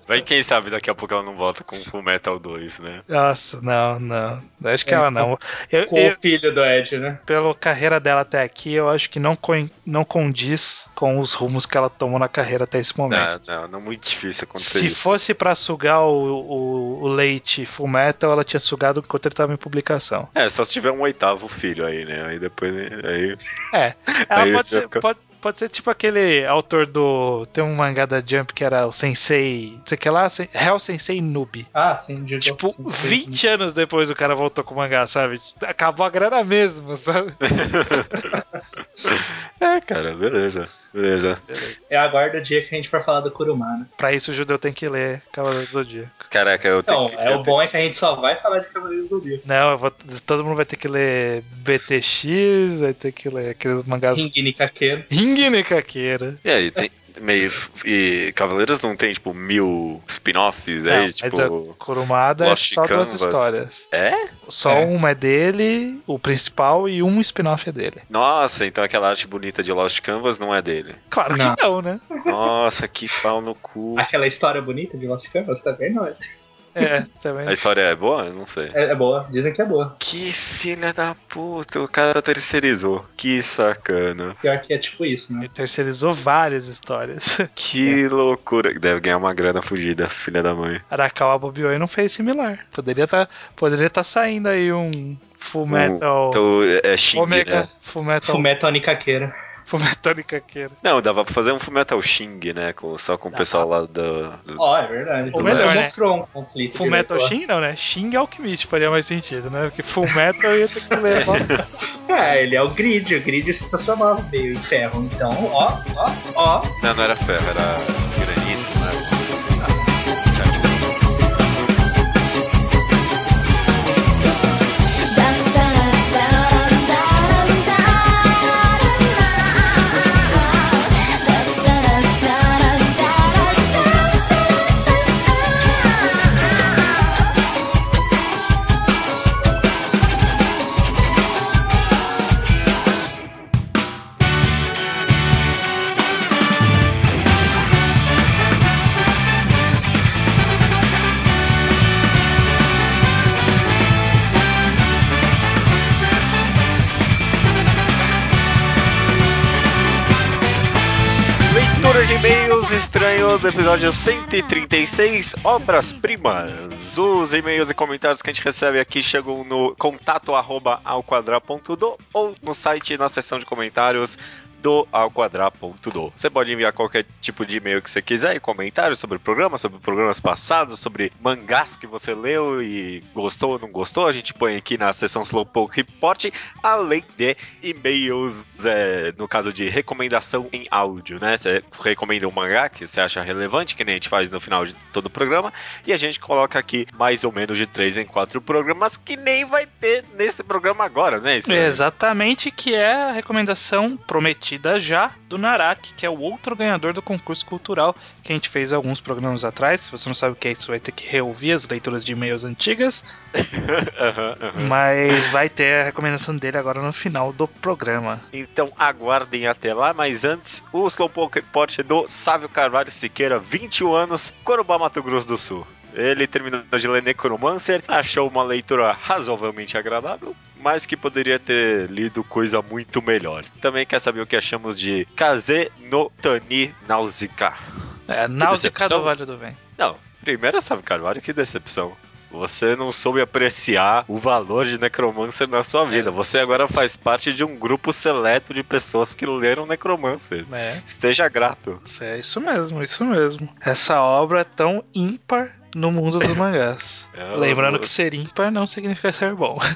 Vai quem sabe daqui a pouco ela não volta com Full Metal 2, né? Nossa, não, não. Acho que É, ela não. Eu, Com eu- o filho do Ed, né? pela carreira dela até aqui, eu acho que não, co- não condiz com os rumos que ela tomou na carreira até esse momento. Não, não, não é muito difícil acontecer Se isso. fosse pra sugar o, o, o leite Full Metal, ela tinha sugado enquanto ele tava em publicação. É, só se tiver um oitavo filho aí, né? Aí depois. Aí... É. Ela Aí pode ser, ficar- pode, pode ser tipo aquele autor do. Tem um mangá da Jump que era o Sensei. Não sei o que lá, Hell Sensei Noob. Ah, sim, de Tipo, 20 anos depois o cara voltou com o mangá, sabe? Acabou a grana mesmo, sabe? É, cara, beleza. Beleza. Eu aguardo o dia que a gente for falar do Kurumana. Pra isso o judeu tem que ler Cavaleiro do Zodíaco. Caraca, eu tenho Não, que. é eu o bom é que a gente só vai falar de Cavaleiro do Zodíaco. Não, eu vou- todo mundo vai ter que ler BTX, vai ter que ler aqueles mangás. Ringini Kakeiro. Ringine Kakeira. E aí, tem. Meio. E Cavaleiros não tem, tipo, mil spin-offs Não, aí, mas tipo. a Kurumada é Lost só duas Canvas. histórias. É? Só É. uma é dele, o principal, e um spin-off é dele. Nossa, então aquela arte bonita de Lost Canvas não é dele. Claro Não. que não, né? Nossa, que pau no cu. Aquela história bonita de Lost Canvas também não é. É, também. A história é boa? Eu Não sei. É, é boa, dizem que é boa. Que filha da puta, o cara terceirizou. Que sacana. Pior que é tipo isso, né? Ele terceirizou várias histórias. Que loucura. Deve ganhar uma grana fugida, filha da mãe. Arakawa Bobioi não fez similar. Poderia estar poderia tá saindo aí um Full Metal. Então é Xing, Omega, né? Full Metal. Full Metal Nikakeira. Não, dava pra fazer um Fullmetal Xing, né? Com, só com o pessoal lá do. do- Ó, é verdade. Ou melhor, né? mostrou um conflito. Full Metal direto, Shin não, né? Shin Alchemist faria mais sentido, né? Porque Full Metal ia ter que levar. É, ele é o grid. O grid se transformava meio em ferro. Então, ó, ó, ó. Não, não era ferro, era granito, e-mails estranhos do episódio 136, Obras-Primas. Os e-mails e comentários que a gente recebe aqui chegam no contato arroba alquadra.do ou no site na seção de comentários do alquadra.do. Você pode enviar qualquer tipo de e-mail que você quiser e comentários sobre o programa, sobre programas passados, sobre mangás que você leu e gostou ou não gostou. A gente põe aqui na seção Slowpoke Report, além de e-mails, é, no caso de recomendação em áudio, né? Você recomenda um mangá que você acha relevante, que nem a gente faz no final de todo o programa, e a gente coloca aqui mais ou menos de 3 em 4 programas, que nem vai ter nesse programa agora, né? Isso Exatamente, que é a recomendação prometida já do Narak, que é o outro ganhador do concurso cultural que a gente fez alguns programas atrás. Se você não sabe o que é isso, vai ter que reouvir as leituras de e-mails antigas. Aham, aham. Mas vai ter a recomendação dele agora no final do programa. Então aguardem até lá, mas antes, o Slowpoke Report do Sávio Carvalho Siqueira, 21 anos, Corubá, Mato Grosso do Sul. Ele terminou de ler Necromancer, achou uma leitura razoavelmente agradável, mas que poderia ter lido coisa muito melhor. Também quer saber o que achamos de Kaze no Tani Nausicaa. É, decepção. do Vale do Vento. Não, primeiro Sávio Carvalho, que decepção. Você não soube apreciar o valor de Necromancer na sua vida. Você agora faz parte de um grupo seleto de pessoas que leram Necromancer. É, Esteja grato. é isso mesmo, isso mesmo. Essa obra é tão ímpar no mundo dos mangás. É, Lembrando eu- que ser ímpar não significa ser bom.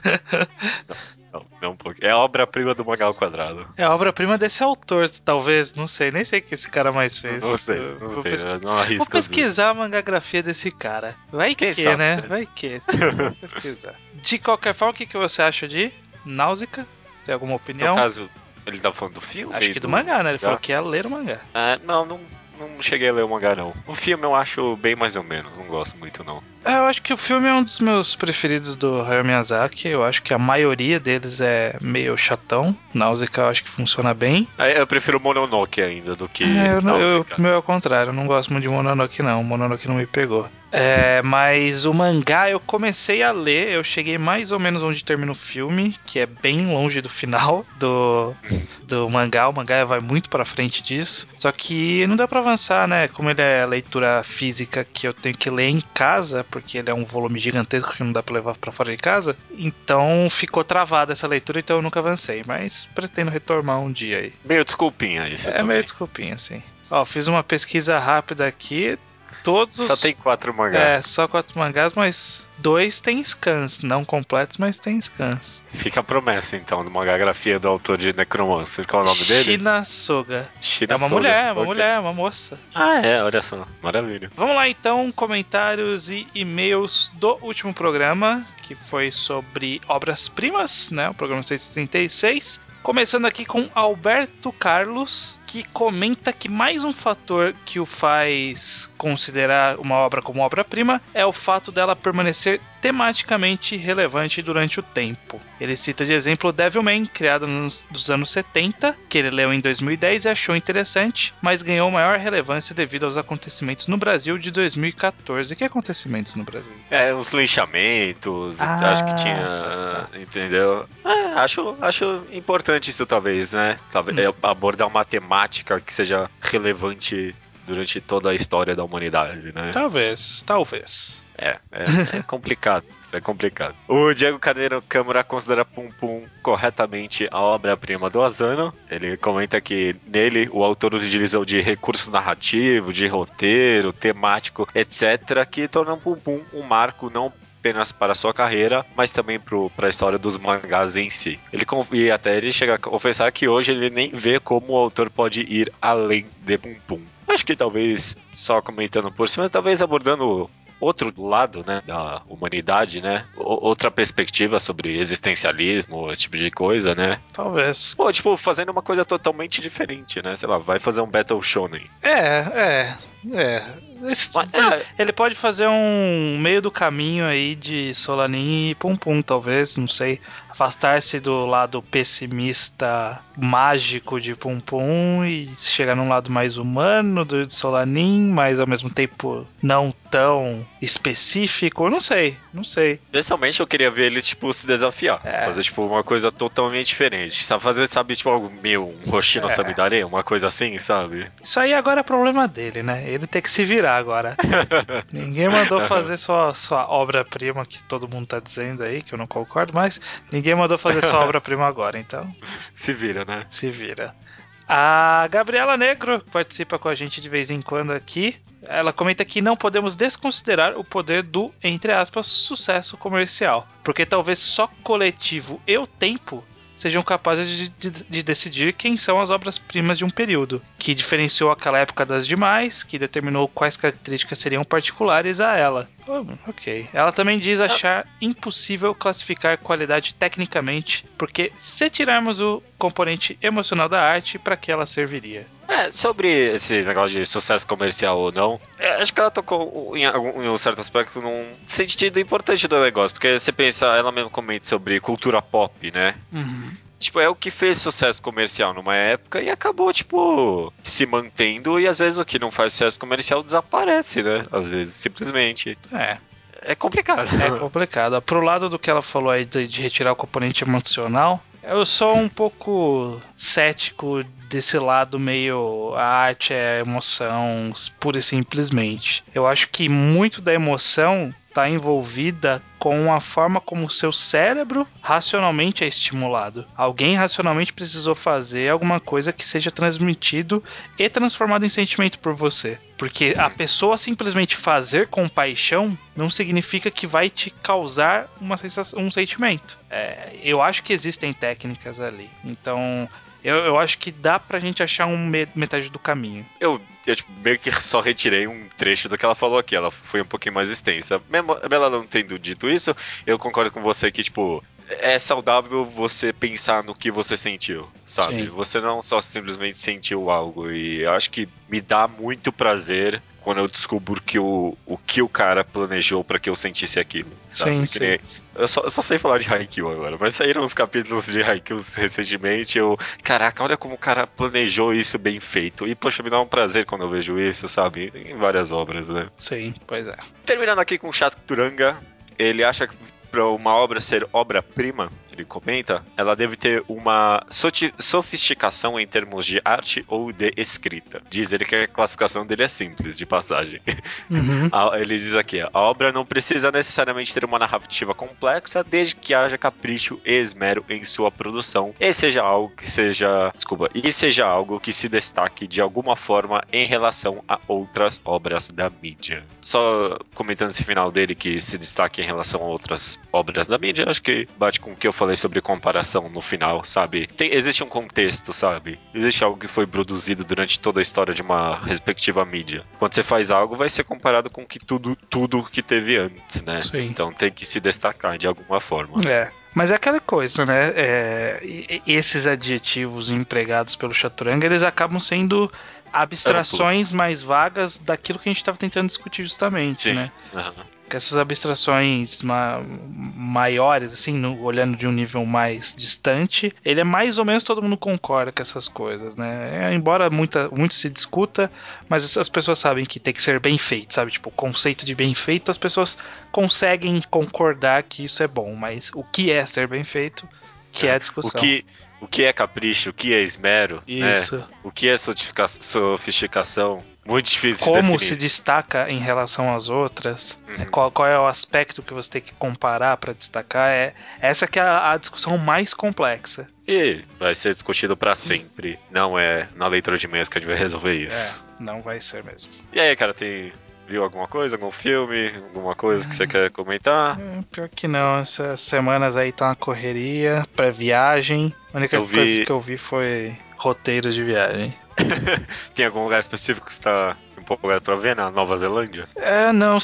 Não, não um pouco. É a obra-prima do Magal Quadrado. É a obra-prima desse autor, talvez, não sei, nem sei o que esse cara mais fez. Não sei, não vou sei. pesquisar. eu Não arrisco Vou pesquisar a mangagrafia desse cara. Vai Quem que, sabe, né? né? Vai que. Vou pesquisar. De qualquer forma, o que, que você acha de Náusica? Tem alguma opinião? No caso, ele tá falando do filme? Acho que do mangá, né? Ele Já? falou que ia ler o mangá. Ah, não, não, não cheguei a ler o mangá, não. O filme eu acho bem mais ou menos. Não gosto muito, não. É, Eu acho que o filme é um dos meus preferidos do Hayao Miyazaki. Eu acho que a maioria deles é meio chatão. Náusica eu acho que funciona bem. Ah, Eu prefiro Mononoke ainda do que É, eu, eu, meu é o contrário, eu não gosto muito de Mononoke não, o Mononoke não me pegou. É, mas o mangá eu comecei a ler, eu cheguei mais ou menos onde termina o filme, que é bem longe do final do, do mangá, o mangá vai muito pra frente disso. Só que não dá pra avançar, né? Como ele é leitura física que eu tenho que ler em casa, porque ele é um volume gigantesco que não dá pra levar pra fora de casa, então ficou travada essa leitura, então eu nunca avancei, mas pretendo retomar um dia aí. Meio desculpinha isso É também. meio desculpinha, assim. Ó, fiz uma pesquisa rápida aqui. Todos os. Só tem quatro mangás. É, só quatro mangás, mas dois tem scans. Não completos, mas tem scans. Fica a promessa, então, de uma mangagrafia do autor de Necromancer. Qual é o nome dele? China Soga. Shina É uma Soga. mulher, é uma Ok. mulher, uma moça. Ah, é, olha só. Maravilha. Vamos lá então, comentários e e-mails do último programa, que foi sobre obras-primas, né? O programa 136. Começando aqui com Alberto Carlos, que comenta que mais um fator que o faz considerar uma obra como obra-prima é o fato dela permanecer tematicamente relevante durante o tempo. Ele cita de exemplo Devilman, criado nos dos anos 70, que ele leu em 2010 e achou interessante, mas ganhou maior relevância devido aos acontecimentos no Brasil de 2014. Que acontecimentos no Brasil? É, os linchamentos, Ah, acho que tinha. Entendeu? É, acho, acho importante isso, talvez, né? Talvez Hum. é, abordar uma temática que seja relevante durante toda a história da humanidade, né? Talvez, talvez. É, é, é complicado. Isso é complicado. O Diego Carneiro Câmara considera Pum Pum corretamente a obra-prima do Asano. Ele comenta que nele o autor utilizou de recurso narrativo, de roteiro, temático, etc., que tornam Pum Pum um marco não apenas para sua carreira, mas também para a história dos mangás em si. Ele e até ele chega a confessar que hoje ele nem vê como o autor pode ir além de Pum Pum. Acho que talvez só comentando por cima, talvez abordando outro lado, né, da humanidade, né, O- outra perspectiva sobre existencialismo, esse tipo de coisa, né. Talvez. Pô, tipo, fazendo uma coisa totalmente diferente, né, sei lá, vai fazer um Battle Shonen. É, é. É. Mas, é, Ele pode fazer um meio do caminho aí de Solanin e Pum Pum, talvez, não sei. Afastar-se do lado pessimista mágico de Pum Pum e chegar num lado mais humano do de Solanin, mas ao mesmo tempo não tão específico. Eu não sei, não sei. Pessoalmente eu queria ver eles, tipo, se desafiar. É. Fazer, tipo, uma coisa totalmente diferente. Sabe, fazer, sabe, tipo, algo meu, um Hoshino É. Samidare, uma coisa assim, sabe? Isso aí agora é problema dele, né? Ele tem que se virar agora. ninguém mandou fazer sua, sua obra-prima, que todo mundo tá dizendo aí, que eu não concordo, mas ninguém mandou fazer sua obra-prima agora, então Se vira, né? se vira. A Gabriela Negro participa com a gente de vez em quando aqui. Ela comenta que não podemos desconsiderar o poder do, entre aspas, sucesso comercial. Porque talvez só coletivo e o tempo sejam capazes de, de- de decidir quem são as obras-primas de um período, que diferenciou aquela época das demais, que determinou quais características seriam particulares a ela. Oh, ok. Ela também diz achar impossível classificar qualidade tecnicamente, porque se tirarmos o componente emocional da arte, para que ela serviria? É, sobre esse negócio de sucesso comercial ou não, é, acho que ela tocou em, algum- em um certo aspecto num sentido importante do negócio, porque você pensa, ela mesmo comenta sobre cultura pop, né? Uhum. Tipo, é o que fez sucesso comercial numa época e acabou, tipo, se mantendo e às vezes o que não faz sucesso comercial desaparece, né? Às vezes, simplesmente. É, É complicado. é complicado. Pro lado do que ela falou aí de, de retirar o componente emocional, eu sou um pouco cético desse lado meio a arte é emoção, pura e simplesmente. Eu acho que muito da emoção está envolvida com a forma como o seu cérebro racionalmente é estimulado. Alguém racionalmente precisou fazer alguma coisa que seja transmitido e transformado em sentimento por você. Porque a pessoa simplesmente fazer com paixão não significa que vai te causar uma sensação, um sentimento. É, eu acho que existem técnicas ali. Então, eu, eu acho que dá pra gente achar um me- metade do caminho. Eu, eu tipo, meio que só retirei um trecho do que ela falou aqui. Ela foi um pouquinho mais extensa. Mesmo ela não tendo dito isso, eu concordo com você que, tipo, é saudável você pensar no que você sentiu, sabe? Sim. Você não só simplesmente sentiu algo. E eu acho que me dá muito prazer quando eu descubro que o, o que o cara planejou pra que eu sentisse aquilo. Sabe? Sim, sim. nem- eu, só, eu só sei falar de Haikyuu agora, mas saíram uns capítulos de Haikyuu recentemente. Eu, caraca, olha como o cara planejou isso bem feito. E, poxa, me dá um prazer quando eu vejo isso, sabe? Em várias obras, né? Sim, pois é. Terminando aqui com o Chaturanga, ele acha que para uma obra ser obra-prima, ele comenta, ela deve ter uma sofisticação em termos de arte ou de escrita. Diz ele que a classificação dele é simples, de passagem. Uhum. Ele diz aqui, a obra não precisa necessariamente ter uma narrativa complexa, desde que haja capricho e esmero em sua produção, e seja algo que seja, desculpa, e seja algo que se destaque de alguma forma em relação a outras obras da mídia. Só comentando esse final dele que se destaque em relação a outras obras da mídia, acho que bate com o que eu falei sobre comparação no final, sabe? Tem, existe um contexto, sabe? Existe algo que foi produzido durante toda a história de uma respectiva mídia. Quando você faz algo, vai ser comparado com que tudo, tudo que teve antes, né? Sim. Então tem que se destacar de alguma forma. É. Mas é aquela coisa, né? É, esses adjetivos empregados pelo Chaturanga, eles acabam sendo abstrações mais vagas daquilo que a gente estava tentando discutir justamente, Sim. né? Aham. Essas abstrações ma- maiores, assim, no- olhando de um nível mais distante, ele é mais ou menos todo mundo concorda com essas coisas, né? É, embora muita, muito se discuta, mas as- as pessoas sabem que tem que ser bem feito, sabe? Tipo, o conceito de bem feito, as pessoas conseguem concordar que isso é bom, mas o que é ser bem feito, que é a O discussão. que, o que é capricho, o que é esmero, né? Isso. O que é sofistica- sofisticação, muito difícil Como de se destaca em relação às outras, Uhum. né, qual, qual é o aspecto que você tem que comparar para destacar, é essa que é a, a discussão mais complexa. E vai ser discutido pra sempre. Não é na leitura de meias que a gente vai resolver isso. É, não vai ser mesmo. E aí, cara, tem. Viu alguma coisa? Algum filme? Alguma coisa que você quer comentar? É, pior que não, essas semanas aí tá uma correria pra viagem. A única Eu vi- coisa que eu vi foi roteiro de viagem. Tem algum lugar específico que você tá empolgado pra ver na Nova Zelândia? É, não.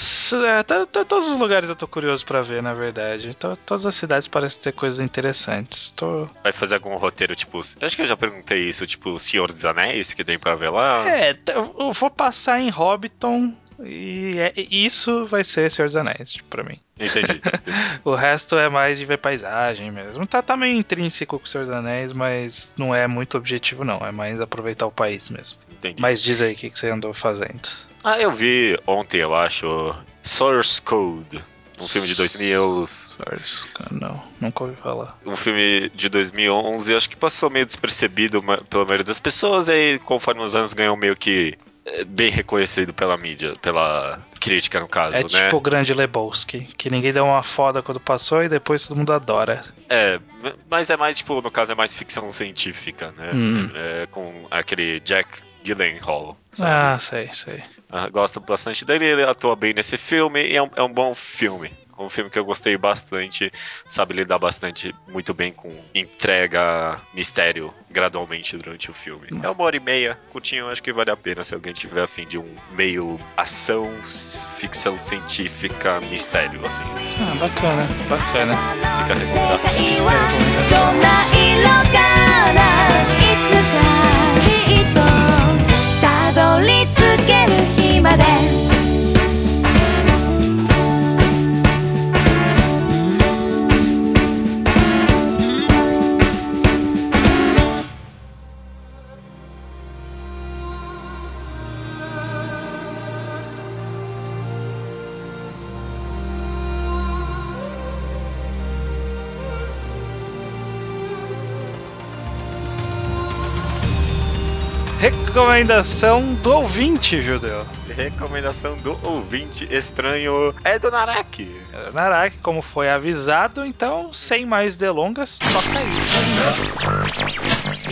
é, tá- tá- todos os lugares eu tô curioso pra ver, na verdade. To- todas as cidades parecem ter coisas interessantes. Tô... Vai fazer algum roteiro, tipo. Acho que eu já perguntei isso, tipo, Senhor dos Anéis, que tem pra ver lá. É, eu vou passar em Hobbiton e é- e isso vai ser Senhor dos Anéis, tipo, pra mim. Entendi. entendi. O resto é mais de ver paisagem mesmo. Tá, tá meio intrínseco com o Senhor dos Anéis, mas não é muito objetivo, não. É mais aproveitar o país mesmo. entendi. Mas diz aí o que, que você andou fazendo. Ah, eu vi ontem, eu acho, Source Code. Um filme de 2000. Source, Não, nunca ouvi falar. Um filme de 2011, acho que passou meio despercebido pela maioria das pessoas, e aí, conforme os anos ganhou meio que bem reconhecido pela mídia, pela crítica, no caso, É né? tipo o Grande Lebowski, que ninguém deu uma foda quando passou e depois todo mundo adora. É, mas é mais, tipo, no caso é mais ficção científica, né? Hum. É, com aquele Jack Gyllenhaal, sabe? Ah, sei, sei. Ah, gosto bastante dele, ele atua bem nesse filme e é um, é um bom filme um filme que eu gostei bastante, sabe lidar bastante muito bem com entrega mistério gradualmente durante o filme. Uhum. É uma hora e meia, curtinho, acho que vale a pena se alguém tiver afim de um meio ação, ficção científica, mistério, assim. Ah, bacana, bacana. Fica a recomendação. Fica a recomendação. Recomendação do ouvinte, Judeu. Recomendação do ouvinte estranho é do Naraki. Narak, como foi avisado, então, sem mais delongas, toca aí.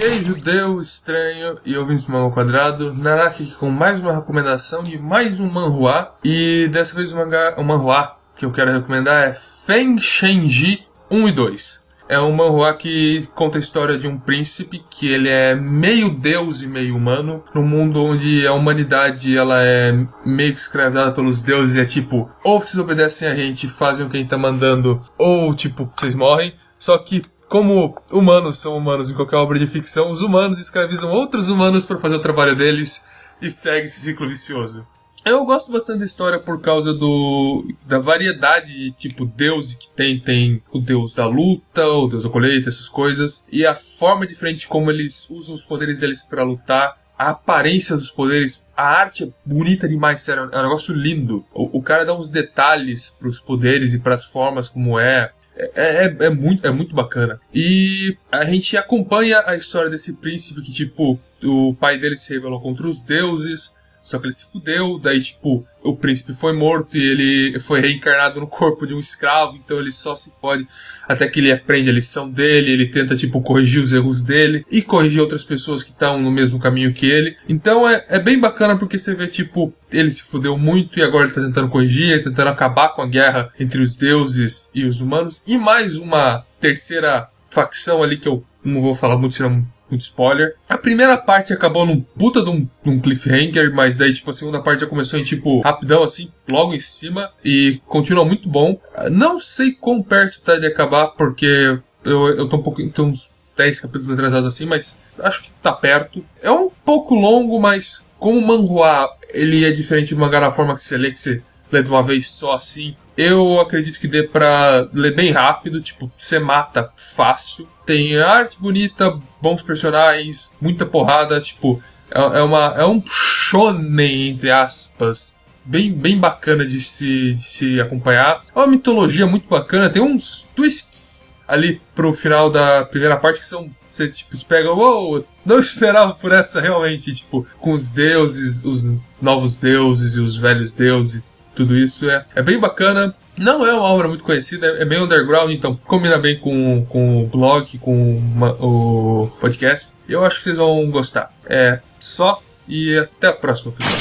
E aí, judeu, estranho e ouvintes do Mangá Quadrado, Naraki aqui com mais uma recomendação de mais um manhua. E dessa vez o, mangá, o manhua que eu quero recomendar é Feng Shenji 1 e 2. É um manhua que conta a história de um príncipe que ele é meio deus e meio humano, num mundo onde a humanidade ela é meio que escravizada pelos deuses e é tipo, ou vocês obedecem a gente e fazem o que a gente tá mandando, ou tipo, vocês morrem. Só que como humanos são humanos em qualquer obra de ficção, os humanos escravizam outros humanos para fazer o trabalho deles e segue esse ciclo vicioso. Eu gosto bastante da história por causa do da variedade de tipo deus que tem. Tem o deus da luta, o deus da colheita, essas coisas. E a forma diferente como eles usam os poderes deles para lutar. A aparência dos poderes, a arte é bonita demais, sério, é um negócio lindo. O, o cara dá uns detalhes pros poderes e pras formas como é. É, é, é muito, é muito bacana. E a gente acompanha a história desse príncipe que, tipo, o pai dele se rebelou contra os deuses. Só que ele se fudeu, daí, tipo, o príncipe foi morto e ele foi reencarnado no corpo de um escravo, então ele só se fode até que ele aprende a lição dele, ele tenta, tipo, corrigir os erros dele e corrigir outras pessoas que estão no mesmo caminho que ele. Então é, é bem bacana porque você vê, tipo, ele se fudeu muito e agora ele tá tentando corrigir, tentando acabar com a guerra entre os deuses e os humanos. E mais uma terceira facção ali que eu não vou falar muito, senão muito spoiler. A primeira parte acabou num puta de um, cliffhanger, mas daí, tipo, a segunda parte já começou em, tipo, rapidão, assim, logo em cima, e continua muito bom. Não sei quão perto tá de acabar, porque eu, eu tô um pouquinho, tô uns 10 capítulos atrasados assim, mas acho que tá perto. É um pouco longo, mas como o manhua, ele é diferente do mangá na forma que você lê, que você lê de uma vez só assim. Eu acredito que dê pra ler bem rápido, tipo, você mata fácil. Tem arte bonita, bons personagens, muita porrada, tipo, é, é uma, é um shonen, entre aspas, bem, bem bacana de se, de se acompanhar. É uma mitologia muito bacana, tem uns twists ali pro final da primeira parte que são. Você tipo, pega, uou, não esperava por essa realmente, tipo, com os deuses, os novos deuses e os velhos deuses tudo isso é, é bem bacana. Não é uma obra muito conhecida, é bem underground, então combina bem com, com o blog, com uma, o podcast. Eu acho que vocês vão gostar. É só e até a próxima, pessoal.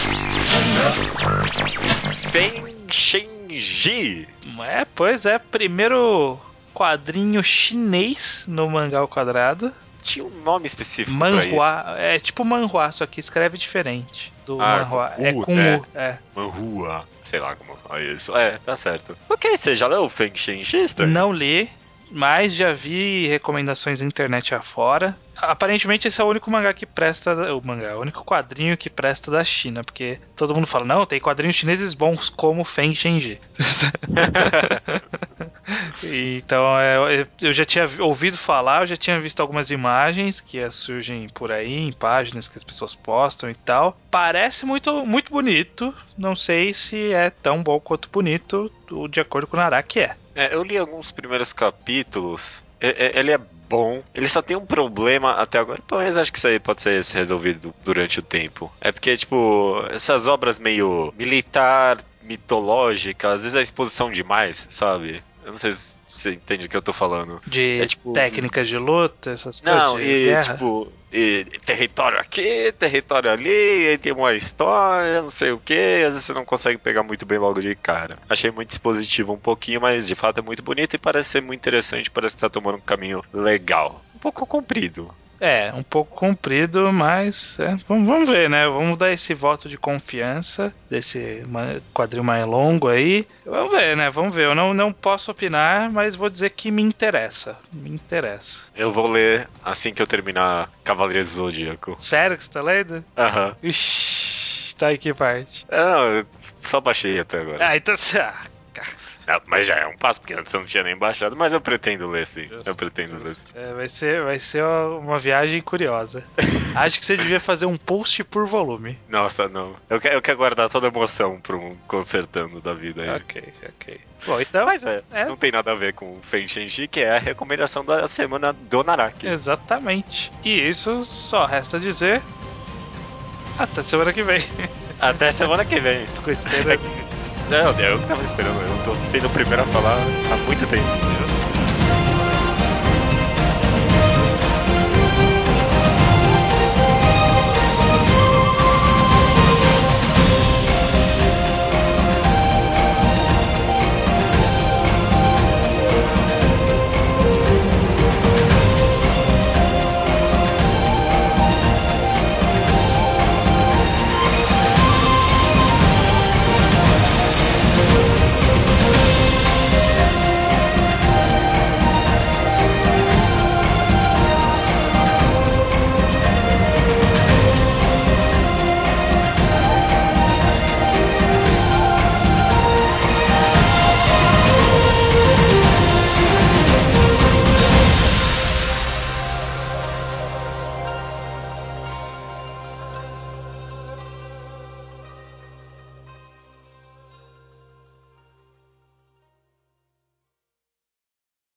Feng Shenji. É, pois é, primeiro quadrinho chinês no mangá ao quadrado. Tinha um nome específico. Manhua. É tipo manhua, só que escreve diferente do Ah, manhua. com É U, com né? U. É. Manhua. Sei lá como fala isso. É, tá certo. Ok, você já leu o Feng Shen Shister? Não li, mas já vi recomendações na internet afora. Aparentemente esse é o único mangá que presta. O mangá, o único quadrinho que presta da China, porque todo mundo fala, não, tem quadrinhos chineses bons como Feng Shenji. então é, eu- já tinha ouvido falar, eu já tinha visto algumas imagens que eh, surgem por aí em páginas que as pessoas postam e tal. Parece muito, muito bonito. Não sei se é tão bom quanto bonito, de acordo com o Naraki é. É, eu li alguns primeiros capítulos. É- é- Ele é bom. Ele só tem um problema até agora. Mas acho que isso aí pode ser resolvido durante o tempo. É porque, tipo, essas obras meio militar, mitológicas, às vezes é exposição demais, sabe? Eu não sei se você entende o que eu tô falando. De É tipo- técnicas de luta, essas Não, coisas de e guerra. tipo, e território aqui, território ali, aí tem uma história, não sei o que, às vezes você não consegue pegar muito bem logo de cara. Achei muito dispositivo um pouquinho, mas de fato é muito bonito e parece ser muito interessante, parece que tá tomando um caminho legal. Um pouco comprido. É, um pouco comprido, mas é, vamos, vamos ver, né? Vamos dar esse voto de confiança desse quadril mais longo aí. Vamos ver, né? Vamos ver. Eu não, não posso opinar, mas vou dizer que me interessa. Me interessa. Eu vou ler assim que eu terminar Cavaleiros do Zodíaco. Sério que você tá lendo? Aham. Ixi, tá em que parte? É, Não, eu só baixei até agora. Ah, então. Ah, mas já é um passo, porque antes eu não tinha nem baixado, mas eu pretendo ler sim. Eu pretendo ler sim. É, vai, ser, vai ser uma viagem curiosa. Acho que você devia fazer um post por volume. Nossa, não. Eu quero, eu quero guardar toda a emoção pra um consertando da vida aí. Ok, ok. Bom, então. Mas é, É. não tem nada a ver com o Feng Shenji, que é a recomendação da semana do Naraki. Exatamente. E isso só resta dizer. Até semana que vem. Até semana que vem. Ficou esperando. Não, eu que tava esperando, eu tô sendo o primeiro a falar há muito tempo. Justo.